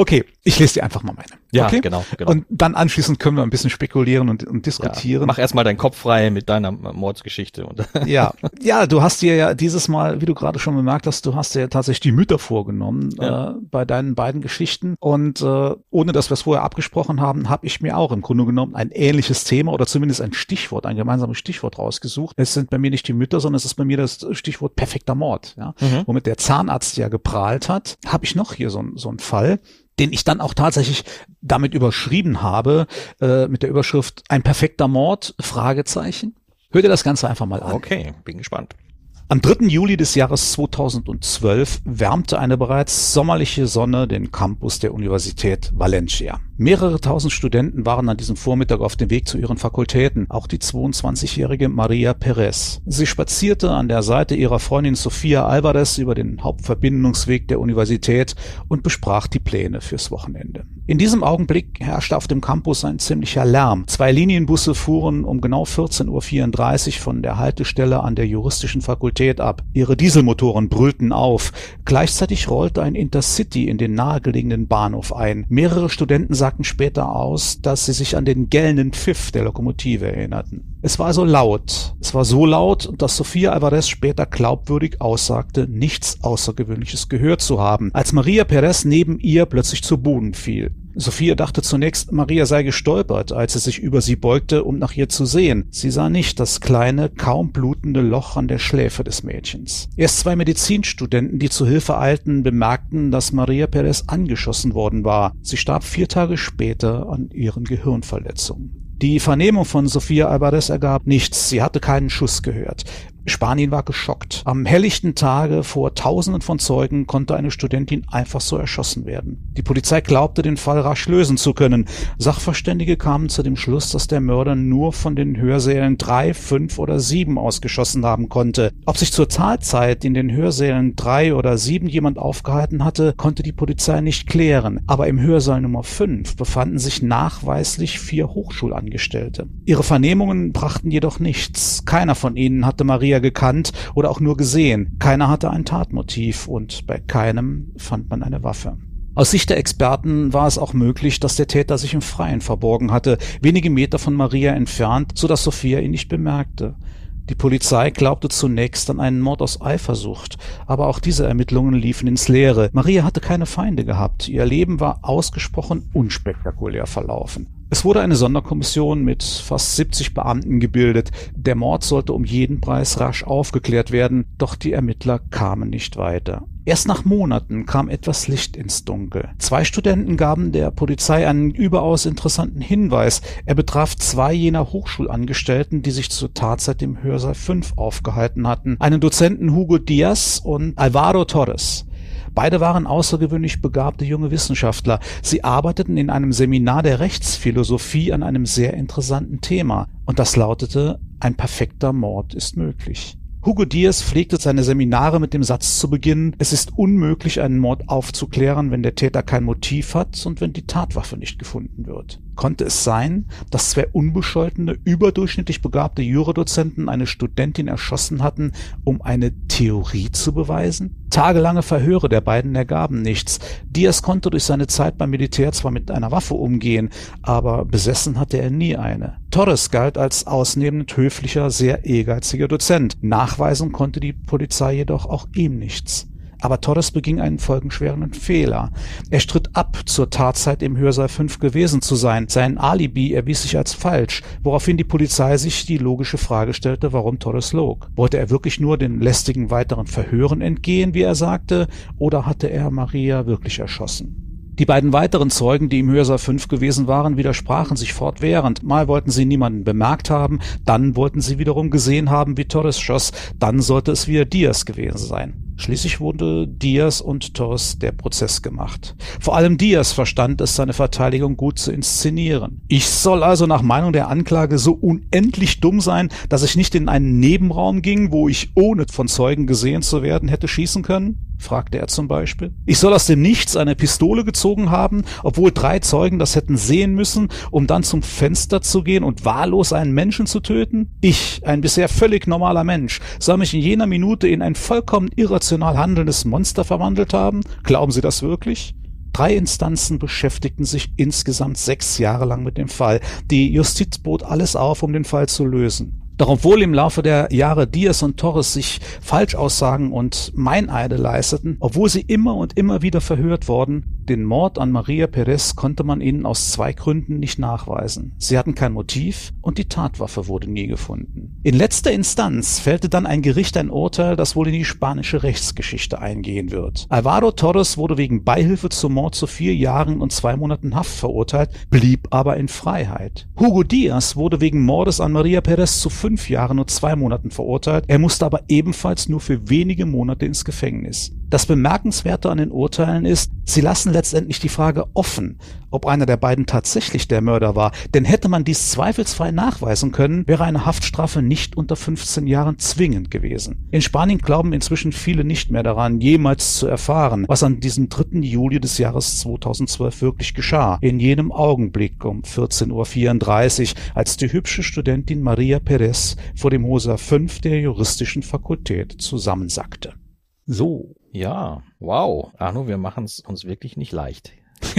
Okay, ich lese dir einfach mal meine. Ja, okay? genau, genau. Und dann anschließend können wir ein bisschen spekulieren und, und diskutieren. Ja, mach erstmal deinen Kopf frei mit deiner Mordsgeschichte. Und ja, ja, du hast dir ja dieses Mal, wie du gerade schon bemerkt hast, du hast dir ja tatsächlich die Mütter vorgenommen ja. äh, bei deinen beiden Geschichten. Und äh, ohne dass wir es vorher abgesprochen haben, habe ich mir auch im Grunde genommen ein ähnliches Thema oder zumindest ein Stichwort, ein gemeinsames Stichwort rausgesucht. Es sind bei mir nicht die Mütter, sondern es ist bei mir das Stichwort perfekter Mord. Ja? Mhm. Womit der Zahnarzt ja geprahlt hat, habe ich noch hier so, so einen Fall den ich dann auch tatsächlich damit überschrieben habe, äh, mit der Überschrift Ein perfekter Mord? Fragezeichen. Hör dir das Ganze einfach mal an. Okay, bin gespannt. Am 3. Juli des Jahres 2012 wärmte eine bereits sommerliche Sonne den Campus der Universität Valencia. Mehrere tausend Studenten waren an diesem Vormittag auf dem Weg zu ihren Fakultäten, auch die 22-jährige Maria Perez. Sie spazierte an der Seite ihrer Freundin Sofia Alvarez über den Hauptverbindungsweg der Universität und besprach die Pläne fürs Wochenende. In diesem Augenblick herrschte auf dem Campus ein ziemlicher Lärm. Zwei Linienbusse fuhren um genau 14.34 Uhr von der Haltestelle an der juristischen Fakultät ab. Ihre Dieselmotoren brüllten auf. Gleichzeitig rollte ein Intercity in den nahegelegenen Bahnhof ein. Mehrere Studenten sagten später aus, dass sie sich an den gellenden Pfiff der Lokomotive erinnerten. Es war also laut. Es war so laut, dass Sofia Alvarez später glaubwürdig aussagte, nichts Außergewöhnliches gehört zu haben, als Maria Perez neben ihr plötzlich zu Boden fiel. Sophia dachte zunächst, Maria sei gestolpert, als sie sich über sie beugte, um nach ihr zu sehen. Sie sah nicht das kleine, kaum blutende Loch an der Schläfe des Mädchens. Erst zwei Medizinstudenten, die zu Hilfe eilten, bemerkten, dass Maria Perez angeschossen worden war. Sie starb vier Tage später an ihren Gehirnverletzungen. Die Vernehmung von Sofia Alvarez ergab nichts. Sie hatte keinen Schuss gehört. Spanien war geschockt. Am helllichten Tage vor Tausenden von Zeugen konnte eine Studentin einfach so erschossen werden. Die Polizei glaubte, den Fall rasch lösen zu können. Sachverständige kamen zu dem Schluss, dass der Mörder nur von den Hörsälen drei, fünf oder sieben ausgeschossen haben konnte. Ob sich zur Tatzeit in den Hörsälen drei oder sieben jemand aufgehalten hatte, konnte die Polizei nicht klären. Aber im Hörsaal Nummer fünf befanden sich nachweislich vier Hochschulangestellte. Ihre Vernehmungen brachten jedoch nichts. Keiner von ihnen hatte Maria Maria gekannt oder auch nur gesehen. Keiner hatte ein Tatmotiv und bei keinem fand man eine Waffe. Aus Sicht der Experten war es auch möglich, dass der Täter sich im Freien verborgen hatte, wenige Meter von Maria entfernt, so dass Sophia ihn nicht bemerkte. Die Polizei glaubte zunächst an einen Mord aus Eifersucht, aber auch diese Ermittlungen liefen ins Leere. Maria hatte keine Feinde gehabt, ihr Leben war ausgesprochen unspektakulär verlaufen. Es wurde eine Sonderkommission mit fast 70 Beamten gebildet. Der Mord sollte um jeden Preis rasch aufgeklärt werden, doch die Ermittler kamen nicht weiter. Erst nach Monaten kam etwas Licht ins Dunkel. Zwei Studenten gaben der Polizei einen überaus interessanten Hinweis. Er betraf zwei jener Hochschulangestellten, die sich zur Tatzeit im Hörsaal 5 aufgehalten hatten. Einen Dozenten Hugo Diaz und Alvaro Torres. Beide waren außergewöhnlich begabte junge Wissenschaftler. Sie arbeiteten in einem Seminar der Rechtsphilosophie an einem sehr interessanten Thema. Und das lautete, ein perfekter Mord ist möglich. Hugo Diaz pflegte seine Seminare mit dem Satz zu beginnen, es ist unmöglich, einen Mord aufzuklären, wenn der Täter kein Motiv hat und wenn die Tatwaffe nicht gefunden wird. Konnte es sein, dass zwei unbescholtene, überdurchschnittlich begabte Jurodozenten eine Studentin erschossen hatten, um eine Theorie zu beweisen? Tagelange Verhöre der beiden ergaben nichts. Diaz konnte durch seine Zeit beim Militär zwar mit einer Waffe umgehen, aber besessen hatte er nie eine. Torres galt als ausnehmend höflicher, sehr ehrgeiziger Dozent. Nachweisen konnte die Polizei jedoch auch ihm nichts. Aber Torres beging einen folgenschweren Fehler. Er stritt ab, zur Tatzeit im Hörsaal 5 gewesen zu sein. Sein Alibi erwies sich als falsch, woraufhin die Polizei sich die logische Frage stellte, warum Torres log. Wollte er wirklich nur den lästigen weiteren Verhören entgehen, wie er sagte, oder hatte er Maria wirklich erschossen? Die beiden weiteren Zeugen, die im Hörsaal 5 gewesen waren, widersprachen sich fortwährend. Mal wollten sie niemanden bemerkt haben, dann wollten sie wiederum gesehen haben, wie Torres schoss, dann sollte es wieder Diaz gewesen sein. Schließlich wurde Diaz und Torres der Prozess gemacht. Vor allem Diaz verstand es, seine Verteidigung gut zu inszenieren. Ich soll also nach Meinung der Anklage so unendlich dumm sein, dass ich nicht in einen Nebenraum ging, wo ich ohne von Zeugen gesehen zu werden hätte schießen können? fragte er zum Beispiel. Ich soll aus dem Nichts eine Pistole gezogen haben, obwohl drei Zeugen das hätten sehen müssen, um dann zum Fenster zu gehen und wahllos einen Menschen zu töten? Ich, ein bisher völlig normaler Mensch, soll mich in jener Minute in ein vollkommen irrational handelndes Monster verwandelt haben? Glauben Sie das wirklich? Drei Instanzen beschäftigten sich insgesamt sechs Jahre lang mit dem Fall. Die Justiz bot alles auf, um den Fall zu lösen. Doch obwohl im Laufe der Jahre Diaz und Torres sich Falschaussagen und Meineide leisteten, obwohl sie immer und immer wieder verhört wurden, den Mord an Maria Perez konnte man ihnen aus zwei Gründen nicht nachweisen. Sie hatten kein Motiv und die Tatwaffe wurde nie gefunden. In letzter Instanz fällte dann ein Gericht ein Urteil, das wohl in die spanische Rechtsgeschichte eingehen wird. Alvaro Torres wurde wegen Beihilfe zum Mord zu vier Jahren und zwei Monaten Haft verurteilt, blieb aber in Freiheit. Hugo Diaz wurde wegen Mordes an Maria Perez zu fünf Jahren und zwei Monaten verurteilt, er musste aber ebenfalls nur für wenige Monate ins Gefängnis. Das Bemerkenswerte an den Urteilen ist, sie lassen letztendlich die Frage offen, ob einer der beiden tatsächlich der Mörder war, denn hätte man dies zweifelsfrei nachweisen können, wäre eine Haftstrafe nicht unter 15 Jahren zwingend gewesen. In Spanien glauben inzwischen viele nicht mehr daran, jemals zu erfahren, was an diesem 3. Juli des Jahres 2012 wirklich geschah. In jenem Augenblick um 14.34 Uhr, als die hübsche Studentin Maria Perez vor dem Hosa 5 der juristischen Fakultät zusammensackte. So. Ja, wow. Arno, wir machen es uns wirklich nicht leicht.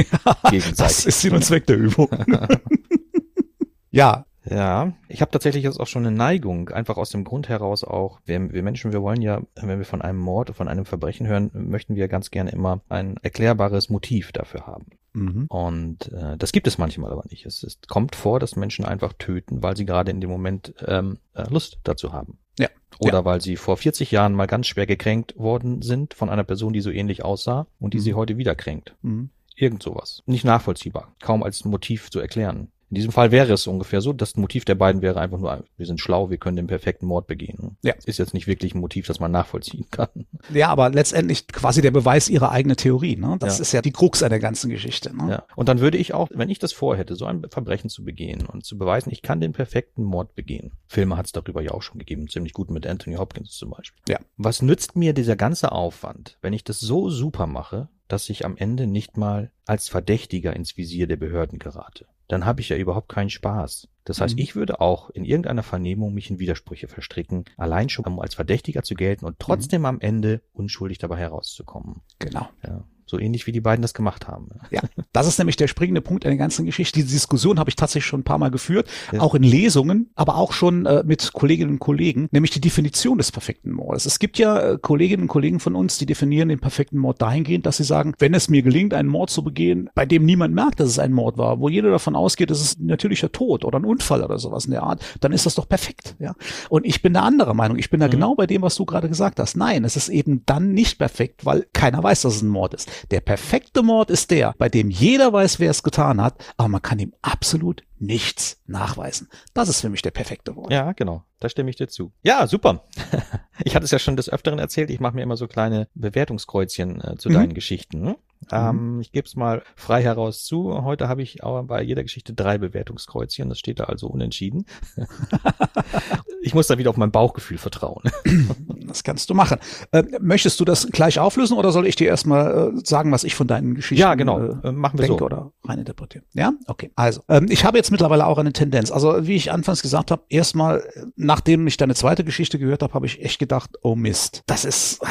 Gegenseitig. das ist Sinn und Zweck der Übung. ja. Ja, ich habe tatsächlich jetzt auch schon eine Neigung, einfach aus dem Grund heraus auch, wir, wir Menschen, wir wollen ja, wenn wir von einem Mord, von einem Verbrechen hören, möchten wir ganz gerne immer ein erklärbares Motiv dafür haben. Mhm. Und äh, das gibt es manchmal aber nicht. Es, es kommt vor, dass Menschen einfach töten, weil sie gerade in dem Moment ähm, äh, Lust dazu haben. Ja. Oder ja. weil sie vor 40 Jahren mal ganz schwer gekränkt worden sind von einer Person, die so ähnlich aussah und die mhm. sie heute wieder kränkt. Mhm. Irgend sowas. Nicht nachvollziehbar. Kaum als Motiv zu erklären. In diesem Fall wäre es ungefähr so, das Motiv der beiden wäre einfach nur, wir sind schlau, wir können den perfekten Mord begehen. Ja. Ist jetzt nicht wirklich ein Motiv, das man nachvollziehen kann. Ja, aber letztendlich quasi der Beweis ihrer eigenen Theorie. Ne? Das ja. ist ja die Krux an der ganzen Geschichte. Ne? Ja. Und dann würde ich auch, wenn ich das vorhätte, so ein Verbrechen zu begehen und zu beweisen, ich kann den perfekten Mord begehen. Filme hat es darüber ja auch schon gegeben, ziemlich gut mit Anthony Hopkins zum Beispiel. Ja. Was nützt mir dieser ganze Aufwand, wenn ich das so super mache, dass ich am Ende nicht mal als Verdächtiger ins Visier der Behörden gerate? Dann habe ich ja überhaupt keinen Spaß. Das heißt, mhm. ich würde auch in irgendeiner Vernehmung mich in Widersprüche verstricken, allein schon um als Verdächtiger zu gelten und trotzdem mhm. am Ende unschuldig dabei herauszukommen. Genau. Ja. So ähnlich wie die beiden das gemacht haben. Ja, das ist nämlich der springende Punkt in der ganzen Geschichte. Diese Diskussion habe ich tatsächlich schon ein paar Mal geführt, ja. auch in Lesungen, aber auch schon äh, mit Kolleginnen und Kollegen, nämlich die Definition des perfekten Mordes. Es gibt ja äh, Kolleginnen und Kollegen von uns, die definieren den perfekten Mord dahingehend, dass sie sagen, wenn es mir gelingt, einen Mord zu begehen, bei dem niemand merkt, dass es ein Mord war, wo jeder davon ausgeht, es ist ein natürlicher Tod oder ein Unfall oder sowas in der Art, dann ist das doch perfekt. Ja. Und ich bin der andere Meinung. Ich bin da mhm. genau bei dem, was du gerade gesagt hast. Nein, es ist eben dann nicht perfekt, weil keiner weiß, dass es ein Mord ist. Der perfekte Mord ist der, bei dem jeder weiß, wer es getan hat, aber man kann ihm absolut nichts nachweisen. Das ist für mich der perfekte Mord. Ja, genau. Da stimme ich dir zu. Ja, super. Ich hatte es ja schon des Öfteren erzählt. Ich mache mir immer so kleine Bewertungskreuzchen äh, zu mhm. deinen Geschichten. Ne? Ähm, ich gebe es mal frei heraus zu. Heute habe ich aber bei jeder Geschichte drei Bewertungskreuzchen. Das steht da also unentschieden. ich muss da wieder auf mein Bauchgefühl vertrauen. Das kannst du machen. Äh, möchtest du das gleich auflösen oder soll ich dir erstmal äh, sagen, was ich von deinen Geschichten Ja, genau. Äh, machen wir denke so. oder reininterpretiere? Ja, okay. Also, ähm, ich habe jetzt mittlerweile auch eine Tendenz. Also, wie ich anfangs gesagt habe, erstmal, äh, nachdem ich deine zweite Geschichte gehört habe, habe ich echt gedacht, oh Mist, das ist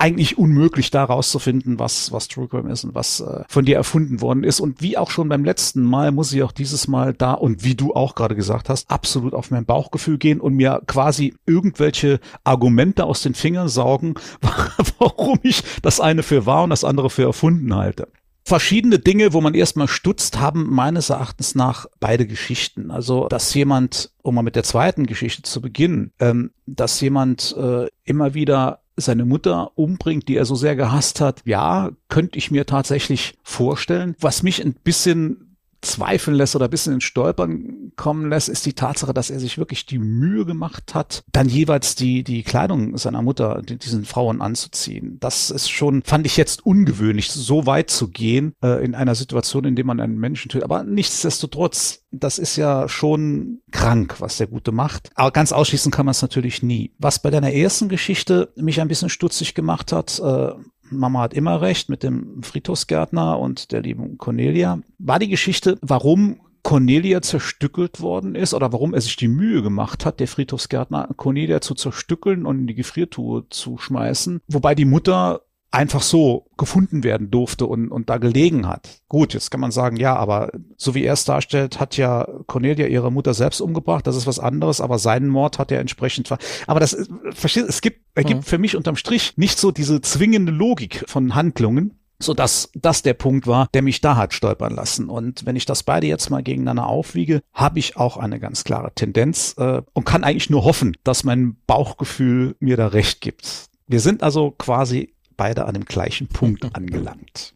eigentlich unmöglich, da rauszufinden, was, was True Crime ist und was äh, von dir erfunden worden ist. Und wie auch schon beim letzten Mal, muss ich auch dieses Mal da und wie du auch gerade gesagt hast, absolut auf mein Bauchgefühl gehen und mir quasi irgendwelche Argumente aus den Fingern saugen, warum ich das eine für wahr und das andere für erfunden halte verschiedene Dinge, wo man erstmal stutzt, haben meines Erachtens nach beide Geschichten. Also, dass jemand, um mal mit der zweiten Geschichte zu beginnen, ähm, dass jemand äh, immer wieder seine Mutter umbringt, die er so sehr gehasst hat, ja, könnte ich mir tatsächlich vorstellen. Was mich ein bisschen zweifeln lässt oder ein bisschen ins Stolpern kommen lässt, ist die Tatsache, dass er sich wirklich die Mühe gemacht hat, dann jeweils die, die Kleidung seiner Mutter, diesen Frauen anzuziehen. Das ist schon, fand ich jetzt ungewöhnlich, so weit zu gehen äh, in einer Situation, in der man einen Menschen tötet. Aber nichtsdestotrotz, das ist ja schon krank, was der Gute macht. Aber ganz ausschließen kann man es natürlich nie. Was bei deiner ersten Geschichte mich ein bisschen stutzig gemacht hat, äh, Mama hat immer recht mit dem Friedhofsgärtner und der lieben Cornelia, war die Geschichte, warum Cornelia zerstückelt worden ist oder warum er sich die Mühe gemacht hat, der Friedhofsgärtner Cornelia zu zerstückeln und in die Gefriertruhe zu schmeißen, wobei die Mutter einfach so gefunden werden durfte und, und da gelegen hat. Gut, jetzt kann man sagen, ja, aber so wie er es darstellt, hat ja Cornelia ihre Mutter selbst umgebracht. Das ist was anderes, aber seinen Mord hat er entsprechend. Ver aber das, versteht, es gibt, ergibt mhm. für mich unterm Strich nicht so diese zwingende Logik von Handlungen, so dass das der Punkt war, der mich da hat stolpern lassen. Und wenn ich das beide jetzt mal gegeneinander aufwiege, habe ich auch eine ganz klare Tendenz äh, und kann eigentlich nur hoffen, dass mein Bauchgefühl mir da recht gibt. Wir sind also quasi beide an dem gleichen Punkt angelangt.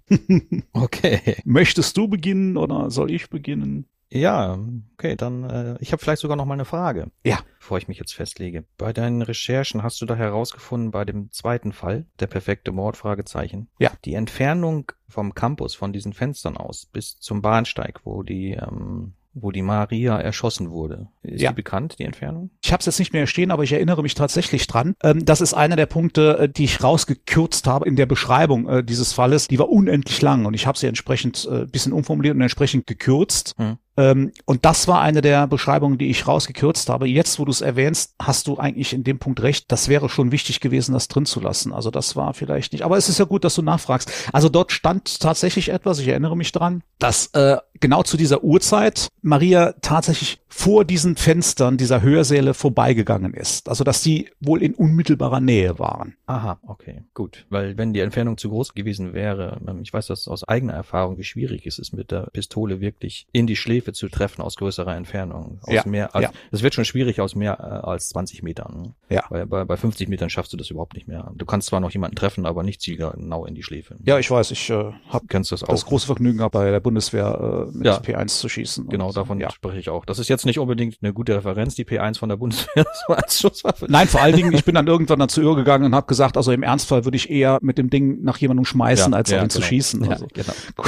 okay. Möchtest du beginnen oder soll ich beginnen? Ja, okay, dann äh, ich habe vielleicht sogar noch mal eine Frage. Ja. Bevor ich mich jetzt festlege. Bei deinen Recherchen hast du da herausgefunden bei dem zweiten Fall, der perfekte Mord Fragezeichen. Ja. Die Entfernung vom Campus von diesen Fenstern aus bis zum Bahnsteig, wo die ähm, wo die Maria erschossen wurde. Ist ja. die bekannt, die Entfernung? Ich habe es jetzt nicht mehr stehen, aber ich erinnere mich tatsächlich dran. Ähm, das ist einer der Punkte, äh, die ich rausgekürzt habe in der Beschreibung äh, dieses Falles. Die war unendlich lang und ich habe sie entsprechend äh, bisschen umformuliert und entsprechend gekürzt. Hm. Ähm, und das war eine der Beschreibungen, die ich rausgekürzt habe. Jetzt, wo du es erwähnst, hast du eigentlich in dem Punkt recht. Das wäre schon wichtig gewesen, das drin zu lassen. Also das war vielleicht nicht. Aber es ist ja gut, dass du nachfragst. Also dort stand tatsächlich etwas, ich erinnere mich dran, dass äh, genau zu dieser Uhrzeit Maria tatsächlich vor diesen Fenstern dieser Hörsäle vorbeigegangen ist. Also dass die wohl in unmittelbarer Nähe waren. Aha, okay, gut. Weil wenn die Entfernung zu groß gewesen wäre, ähm, ich weiß das aus eigener Erfahrung, wie schwierig es ist, mit der Pistole wirklich in die Schläfe zu treffen aus größerer Entfernung. Aus ja, mehr als, ja. Das wird schon schwierig aus mehr äh, als 20 Metern. Ja. Weil bei, bei 50 Metern schaffst du das überhaupt nicht mehr. Du kannst zwar noch jemanden treffen, aber nicht zielgenau in die Schläfe. Ja, ich weiß, ich äh, habe das, das große Vergnügen gehabt, bei der Bundeswehr äh, mit ja. P1 zu schießen. Genau, davon ja. spreche ich auch. Das ist jetzt nicht unbedingt eine gute Referenz, die P1 von der Bundeswehr so als Schusswaffe. Nein, vor allen Dingen, ich bin dann irgendwann dazu übergegangen und habe gesagt, also im Ernstfall würde ich eher mit dem Ding nach jemandem schmeißen, ja, als auf ihn genau. zu schießen. Also. Ja, genau.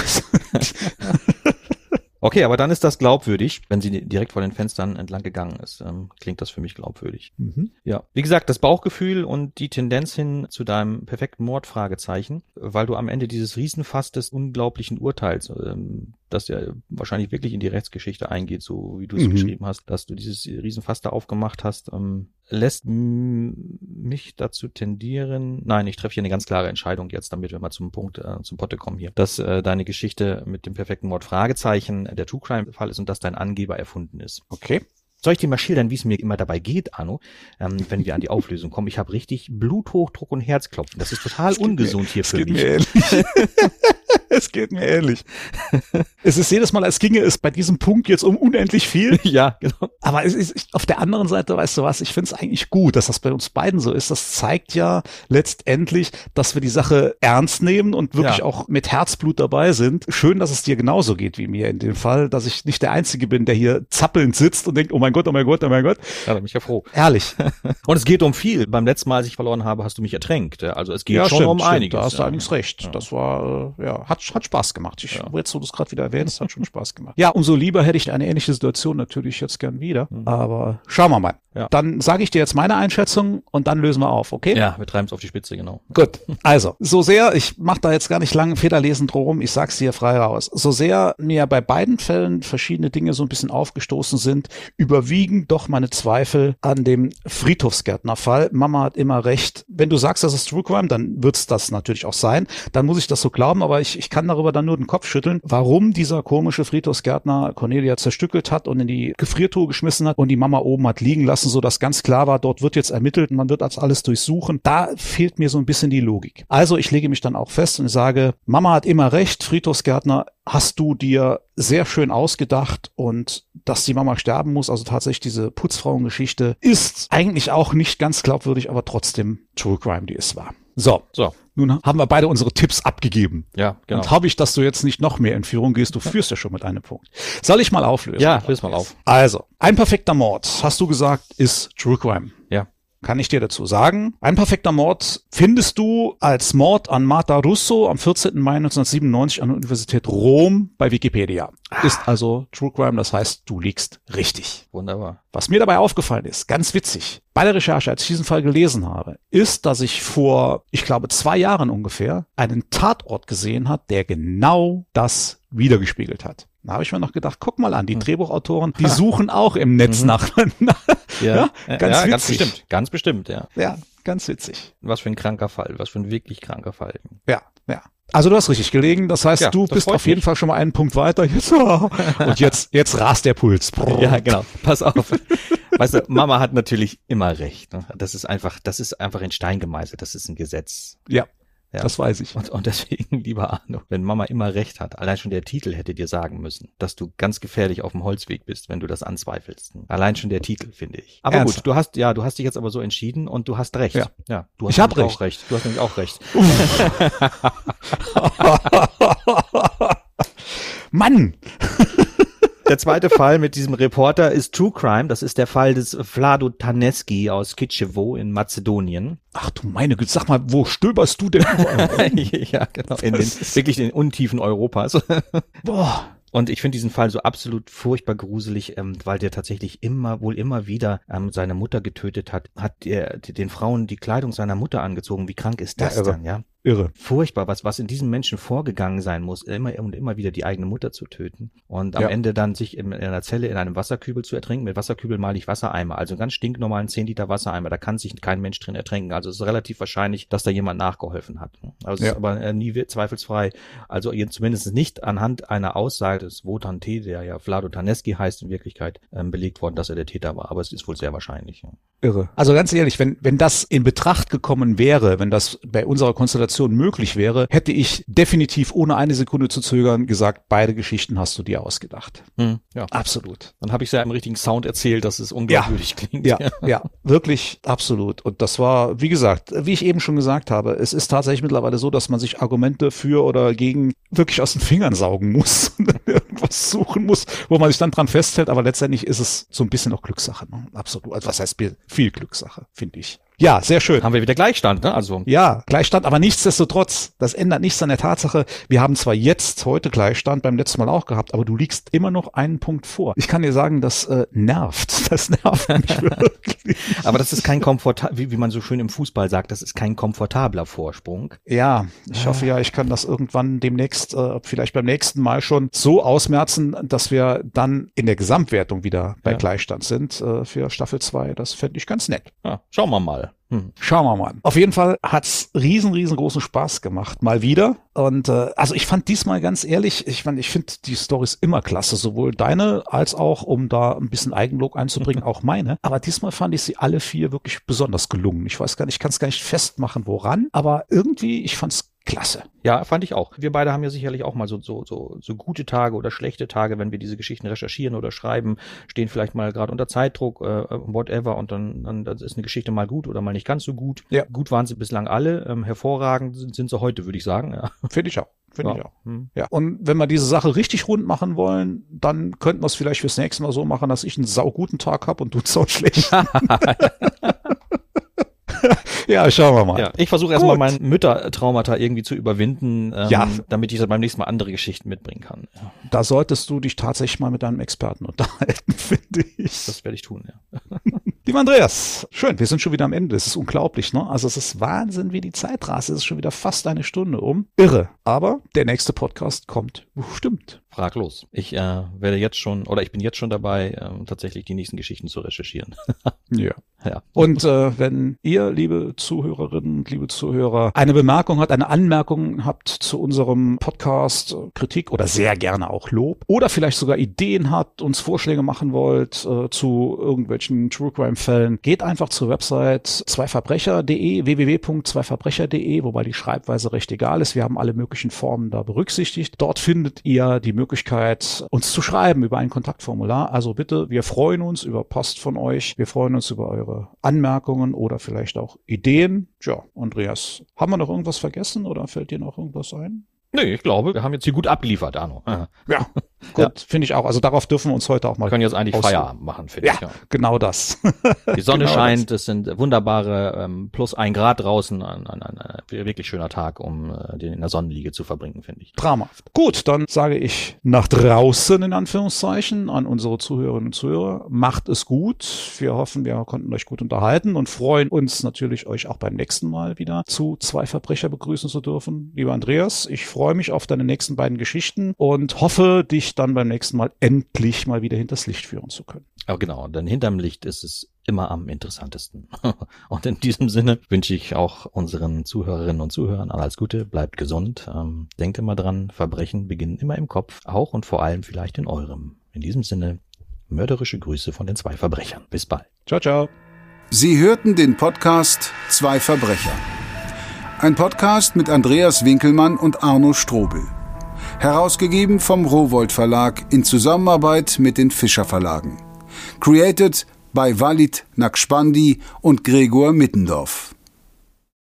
Okay, aber dann ist das glaubwürdig, wenn sie direkt vor den Fenstern entlang gegangen ist. Ähm, klingt das für mich glaubwürdig. Mhm. Ja. Wie gesagt, das Bauchgefühl und die Tendenz hin zu deinem perfekten Mord, Fragezeichen, weil du am Ende dieses Riesenfass des unglaublichen Urteils ähm, das ja wahrscheinlich wirklich in die Rechtsgeschichte eingeht, so wie du es mhm. beschrieben hast, dass du dieses Riesenfass da aufgemacht hast, ähm, lässt mich dazu tendieren, nein, ich treffe hier eine ganz klare Entscheidung jetzt, damit wir mal zum Punkt, äh, zum Potte kommen hier, dass äh, deine Geschichte mit dem perfekten Mord Fragezeichen der True Crime Fall ist und dass dein Angeber erfunden ist. Okay. Soll ich dir mal schildern, wie es mir immer dabei geht, Arno, ähm, wenn wir an die Auflösung kommen? Ich habe richtig Bluthochdruck und Herzklopfen. Das ist total das ungesund mir, hier für mich. Es geht mir ähnlich. es ist jedes Mal, als ginge es bei diesem Punkt jetzt um unendlich viel. ja, genau. Aber es ist auf der anderen Seite, weißt du was, ich finde es eigentlich gut, dass das bei uns beiden so ist. Das zeigt ja letztendlich, dass wir die Sache ernst nehmen und wirklich ja. auch mit Herzblut dabei sind. Schön, dass es dir genauso geht wie mir in dem Fall, dass ich nicht der Einzige bin, der hier zappelnd sitzt und denkt, oh mein Gott, oh mein Gott, oh mein Gott. Ja, da bin ich ja froh. Ehrlich. und es geht um viel. Beim letzten Mal, als ich verloren habe, hast du mich ertränkt. Also es geht ja, schon stimmt, um stimmt, einiges. Da hast du allerdings recht. Das war, äh, ja, hat hat Spaß gemacht. Ich, ja. Jetzt, wo du es gerade wieder erwähnst, hat schon Spaß gemacht. Ja, umso lieber hätte ich eine ähnliche Situation natürlich jetzt gern wieder. Mhm. Aber schauen wir mal. Ja. Dann sage ich dir jetzt meine Einschätzung und dann lösen wir auf, okay? Ja, wir treiben es auf die Spitze, genau. Gut. Also, so sehr, ich mache da jetzt gar nicht lange Federlesen drum, ich sag's dir frei raus. So sehr mir bei beiden Fällen verschiedene Dinge so ein bisschen aufgestoßen sind, überwiegen doch meine Zweifel an dem Friedhofsgärtner-Fall. Mama hat immer recht. Wenn du sagst, das ist True Crime, dann wird's das natürlich auch sein. Dann muss ich das so glauben, aber ich, ich kann darüber dann nur den Kopf schütteln, warum dieser komische Friedhofsgärtner Cornelia zerstückelt hat und in die Gefriertruhe geschmissen hat und die Mama oben hat liegen lassen lassen, so dass ganz klar war, dort wird jetzt ermittelt und man wird das alles durchsuchen. Da fehlt mir so ein bisschen die Logik. Also ich lege mich dann auch fest und sage, Mama hat immer recht, Friedhofsgärtner hast du dir sehr schön ausgedacht und dass die Mama sterben muss, also tatsächlich diese Putzfrauengeschichte, ist eigentlich auch nicht ganz glaubwürdig, aber trotzdem True Crime, die es war. So. So. Nun haben wir beide unsere Tipps abgegeben. Ja, genau. Und habe ich, dass du jetzt nicht noch mehr in Führung gehst. Du führst ja schon mit einem Punkt. Soll ich mal auflösen? Ja, löse mal auf. Also, ein perfekter Mord, hast du gesagt, ist True Crime. Ja kann ich dir dazu sagen. Ein perfekter Mord findest du als Mord an Marta Russo am 14. Mai 1997 an der Universität Rom bei Wikipedia. Ah. Ist also True Crime, das heißt, du liegst richtig. Wunderbar. Was mir dabei aufgefallen ist, ganz witzig, bei der Recherche, als ich diesen Fall gelesen habe, ist, dass ich vor, ich glaube, zwei Jahren ungefähr einen Tatort gesehen hat, der genau das wiedergespiegelt hat. Da habe ich mir noch gedacht, guck mal an, die hm. Drehbuchautoren, die suchen auch im Netz mhm. nach. ja, ja, ganz, ja, ganz bestimmt, ganz bestimmt, ja. Ja, ganz witzig. Was für ein kranker Fall, was für ein wirklich kranker Fall. Ja, ja. Also du hast richtig gelegen. Das heißt, ja, du das bist auf jeden mich. Fall schon mal einen Punkt weiter. Jetzt, und jetzt, jetzt rast der Puls. Ja, genau. Pass auf. Weißt du, Mama hat natürlich immer recht. Ne? Das ist einfach, das ist einfach in Stein gemeißelt. Das ist ein Gesetz. Ja. Ja. Das weiß ich. Und, und deswegen, lieber Arno, wenn Mama immer recht hat, allein schon der Titel hätte dir sagen müssen, dass du ganz gefährlich auf dem Holzweg bist, wenn du das anzweifelst. Allein schon der Titel, finde ich. Aber Ernst? gut, du hast, ja, du hast dich jetzt aber so entschieden und du hast recht. Ja, ja du hast ich hab recht. auch recht. Du hast nämlich auch recht. Mann! Der zweite Fall mit diesem Reporter ist True Crime. Das ist der Fall des Vlado Taneski aus Kitschewo in Mazedonien. Ach du meine Güte, sag mal, wo stöberst du denn ja, genau. In den, wirklich in den Untiefen Europas. Boah. Und ich finde diesen Fall so absolut furchtbar gruselig, ähm, weil der tatsächlich immer, wohl immer wieder ähm, seine Mutter getötet hat, hat der, den Frauen die Kleidung seiner Mutter angezozen. Wie krank ist das ja, dann, ja? Irre. Furchtbar, was, was in diesem Menschen vorgegangen sein muss, immer und immer wieder die eigene Mutter zu töten und am ja. Ende dann sich in, in, einer Zelle in einem Wasserkübel zu ertrinken. Mit Wasserkübel male ich Wassereimer, also ganz stinknormalen 10 Liter Wassereimer. Da kann sich kein Mensch drin ertränken. Also es ist relativ wahrscheinlich, dass da jemand nachgeholfen hat. Also ja. ist aber äh, nie zweifelsfrei. Also zumindest nicht anhand einer Aussage des Wotan T., der ja Vlado Taneski heißt, in Wirklichkeit ähm, belegt worden, dass er der Täter war. Aber es ist wohl sehr wahrscheinlich. Irre. Also ganz ehrlich, wenn, wenn das in Betracht gekommen wäre, wenn das bei unserer Konstellation Situation möglich wäre, hätte ich definitiv ohne eine Sekunde zu zögern gesagt, beide Geschichten hast du dir ausgedacht. Hm, ja. Absolut. Dann habe ich ja im richtigen Sound erzählt, dass es unglaubwürdig ja, klingt. Ja, ja, wirklich absolut. Und das war, wie gesagt, wie ich eben schon gesagt habe, es ist tatsächlich mittlerweile so, dass man sich Argumente für oder gegen wirklich aus den Fingern saugen muss und irgendwas suchen muss, wo man sich dann dran festhält. Aber letztendlich ist es so ein bisschen auch Glückssache. Ne? Absolut. Also was heißt viel Glückssache, finde ich. Ja, sehr schön. Haben wir wieder Gleichstand, ne? Also. Ja, Gleichstand, aber nichtsdestotrotz, das ändert nichts an der Tatsache. Wir haben zwar jetzt heute Gleichstand, beim letzten Mal auch gehabt, aber du liegst immer noch einen Punkt vor. Ich kann dir sagen, das äh, nervt. Das nervt mich wirklich. aber das ist kein komfortabler, wie, wie man so schön im Fußball sagt, das ist kein komfortabler Vorsprung. Ja, ich hoffe ja, ich kann das irgendwann demnächst, äh, vielleicht beim nächsten Mal schon so ausmerzen, dass wir dann in der Gesamtwertung wieder bei ja. Gleichstand sind äh, für Staffel 2. Das fände ich ganz nett. Ja, schauen wir mal. Hm. Schauen wir mal. Auf jeden Fall hat's riesen, riesengroßen Spaß gemacht. Mal wieder. Und äh, also ich fand diesmal ganz ehrlich, ich fand, ich finde die Stories immer klasse, sowohl deine als auch, um da ein bisschen Eigenlob einzubringen, auch meine. Aber diesmal fand ich sie alle vier wirklich besonders gelungen. Ich weiß gar nicht, ich kann es gar nicht festmachen, woran, aber irgendwie, ich fand's klasse. Ja, fand ich auch. Wir beide haben ja sicherlich auch mal so, so, so, so gute Tage oder schlechte Tage, wenn wir diese Geschichten recherchieren oder schreiben, stehen vielleicht mal gerade unter Zeitdruck, äh, whatever, und dann, dann das ist eine Geschichte mal gut oder mal nicht ganz so gut. Ja. Gut waren sie bislang alle, ähm, hervorragend sind, sind sie heute, würde ich sagen. Ja. Finde ich auch. Finde ja. ich auch. Hm. Ja. Und wenn wir diese Sache richtig rund machen wollen, dann könnten wir es vielleicht fürs nächste Mal so machen, dass ich einen sauguten Tag habe und du einen sau schlecht. Ja, schauen wir mal. Ja, ich versuche erstmal mein Müttertraumata irgendwie zu überwinden, ähm, Ja. damit ich beim nächsten Mal andere Geschichten mitbringen kann. Ja, Da solltest du dich tatsächlich mal mit deinem Experten unterhalten, finde ich. das werde ich tun, ja. Lieber Andreas, schön, wir sind schon wieder am Ende. Es ist unglaublich, ne? Also es ist Wahnsinn, wie die Zeit rast. Es ist schon wieder fast eine Stunde um. Irre. Aber der nächste Podcast kommt bestimmt. Frag los. Ich äh, werde jetzt schon, oder ich bin jetzt schon dabei, ähm, tatsächlich die nächsten Geschichten zu recherchieren. Ja. ja. Und äh, wenn ihr, liebe Zuhörerinnen und liebe Zuhörer, eine Bemerkung habt, eine Anmerkung habt zu unserem Podcast, äh, Kritik oder sehr gerne auch Lob oder vielleicht sogar Ideen habt, uns Vorschläge machen wollt äh, zu irgendwelchen True Crime Fällen, geht einfach zur Website zweiverbrecher.de, www.zweiverbrecher.de, wobei die Schreibweise recht egal ist. Wir haben alle möglichen Formen da berücksichtigt. Dort findet ihr die Möglichkeit, uns zu schreiben über ein Kontaktformular. Also bitte, wir freuen uns über Post von euch. Wir freuen uns über eure Anmerkungen oder vielleicht auch Ideen. Tja, Andreas, haben wir noch irgendwas vergessen oder fällt dir noch irgendwas ein? Nee, ich glaube, wir haben jetzt hier gut abgeliefert, Arno. Ja, gut, finde ich auch. Also darauf dürfen wir uns heute auch mal. können jetzt eigentlich ausruhen. Feierabend machen, finde Ja, ich. Ja. genau das. Die Sonne Genau scheint, es sind wunderbare ähm, plus ein Grad draußen, ein, ein, ein, ein wirklich schöner Tag, um äh, den in der Sonnenliege zu verbringen, finde ich. Traumhaft. Gut, dann sage ich nach draußen in Anführungszeichen an unsere Zuhörerinnen und Zuhörer. Macht es gut. Wir hoffen, wir konnten euch gut unterhalten und freuen uns natürlich, euch auch beim nächsten Mal wieder zu zwei Verbrecher begrüßen zu dürfen. Lieber Andreas, ich freue mich auf deine nächsten beiden Geschichten und hoffe, dich dann beim nächsten Mal endlich mal wieder hinters Licht führen zu können. Aber genau, denn hinterm Licht ist es immer am interessantesten. und in diesem Sinne wünsche ich auch unseren Zuhörerinnen und Zuhörern alles Gute, bleibt gesund, ähm, denkt immer dran, Verbrechen beginnen immer im Kopf, auch und vor allem vielleicht in eurem. In diesem Sinne, mörderische Grüße von den zwei Verbrechern. Bis bald. Ciao, ciao. Sie hörten den Podcast Zwei Verbrecher. Ein Podcast mit Andreas Winkelmann und Arno Strobel. Herausgegeben vom Rowold Verlag in Zusammenarbeit mit den Fischer Verlagen. Created by Walid Nakspandi und Gregor Mittendorf.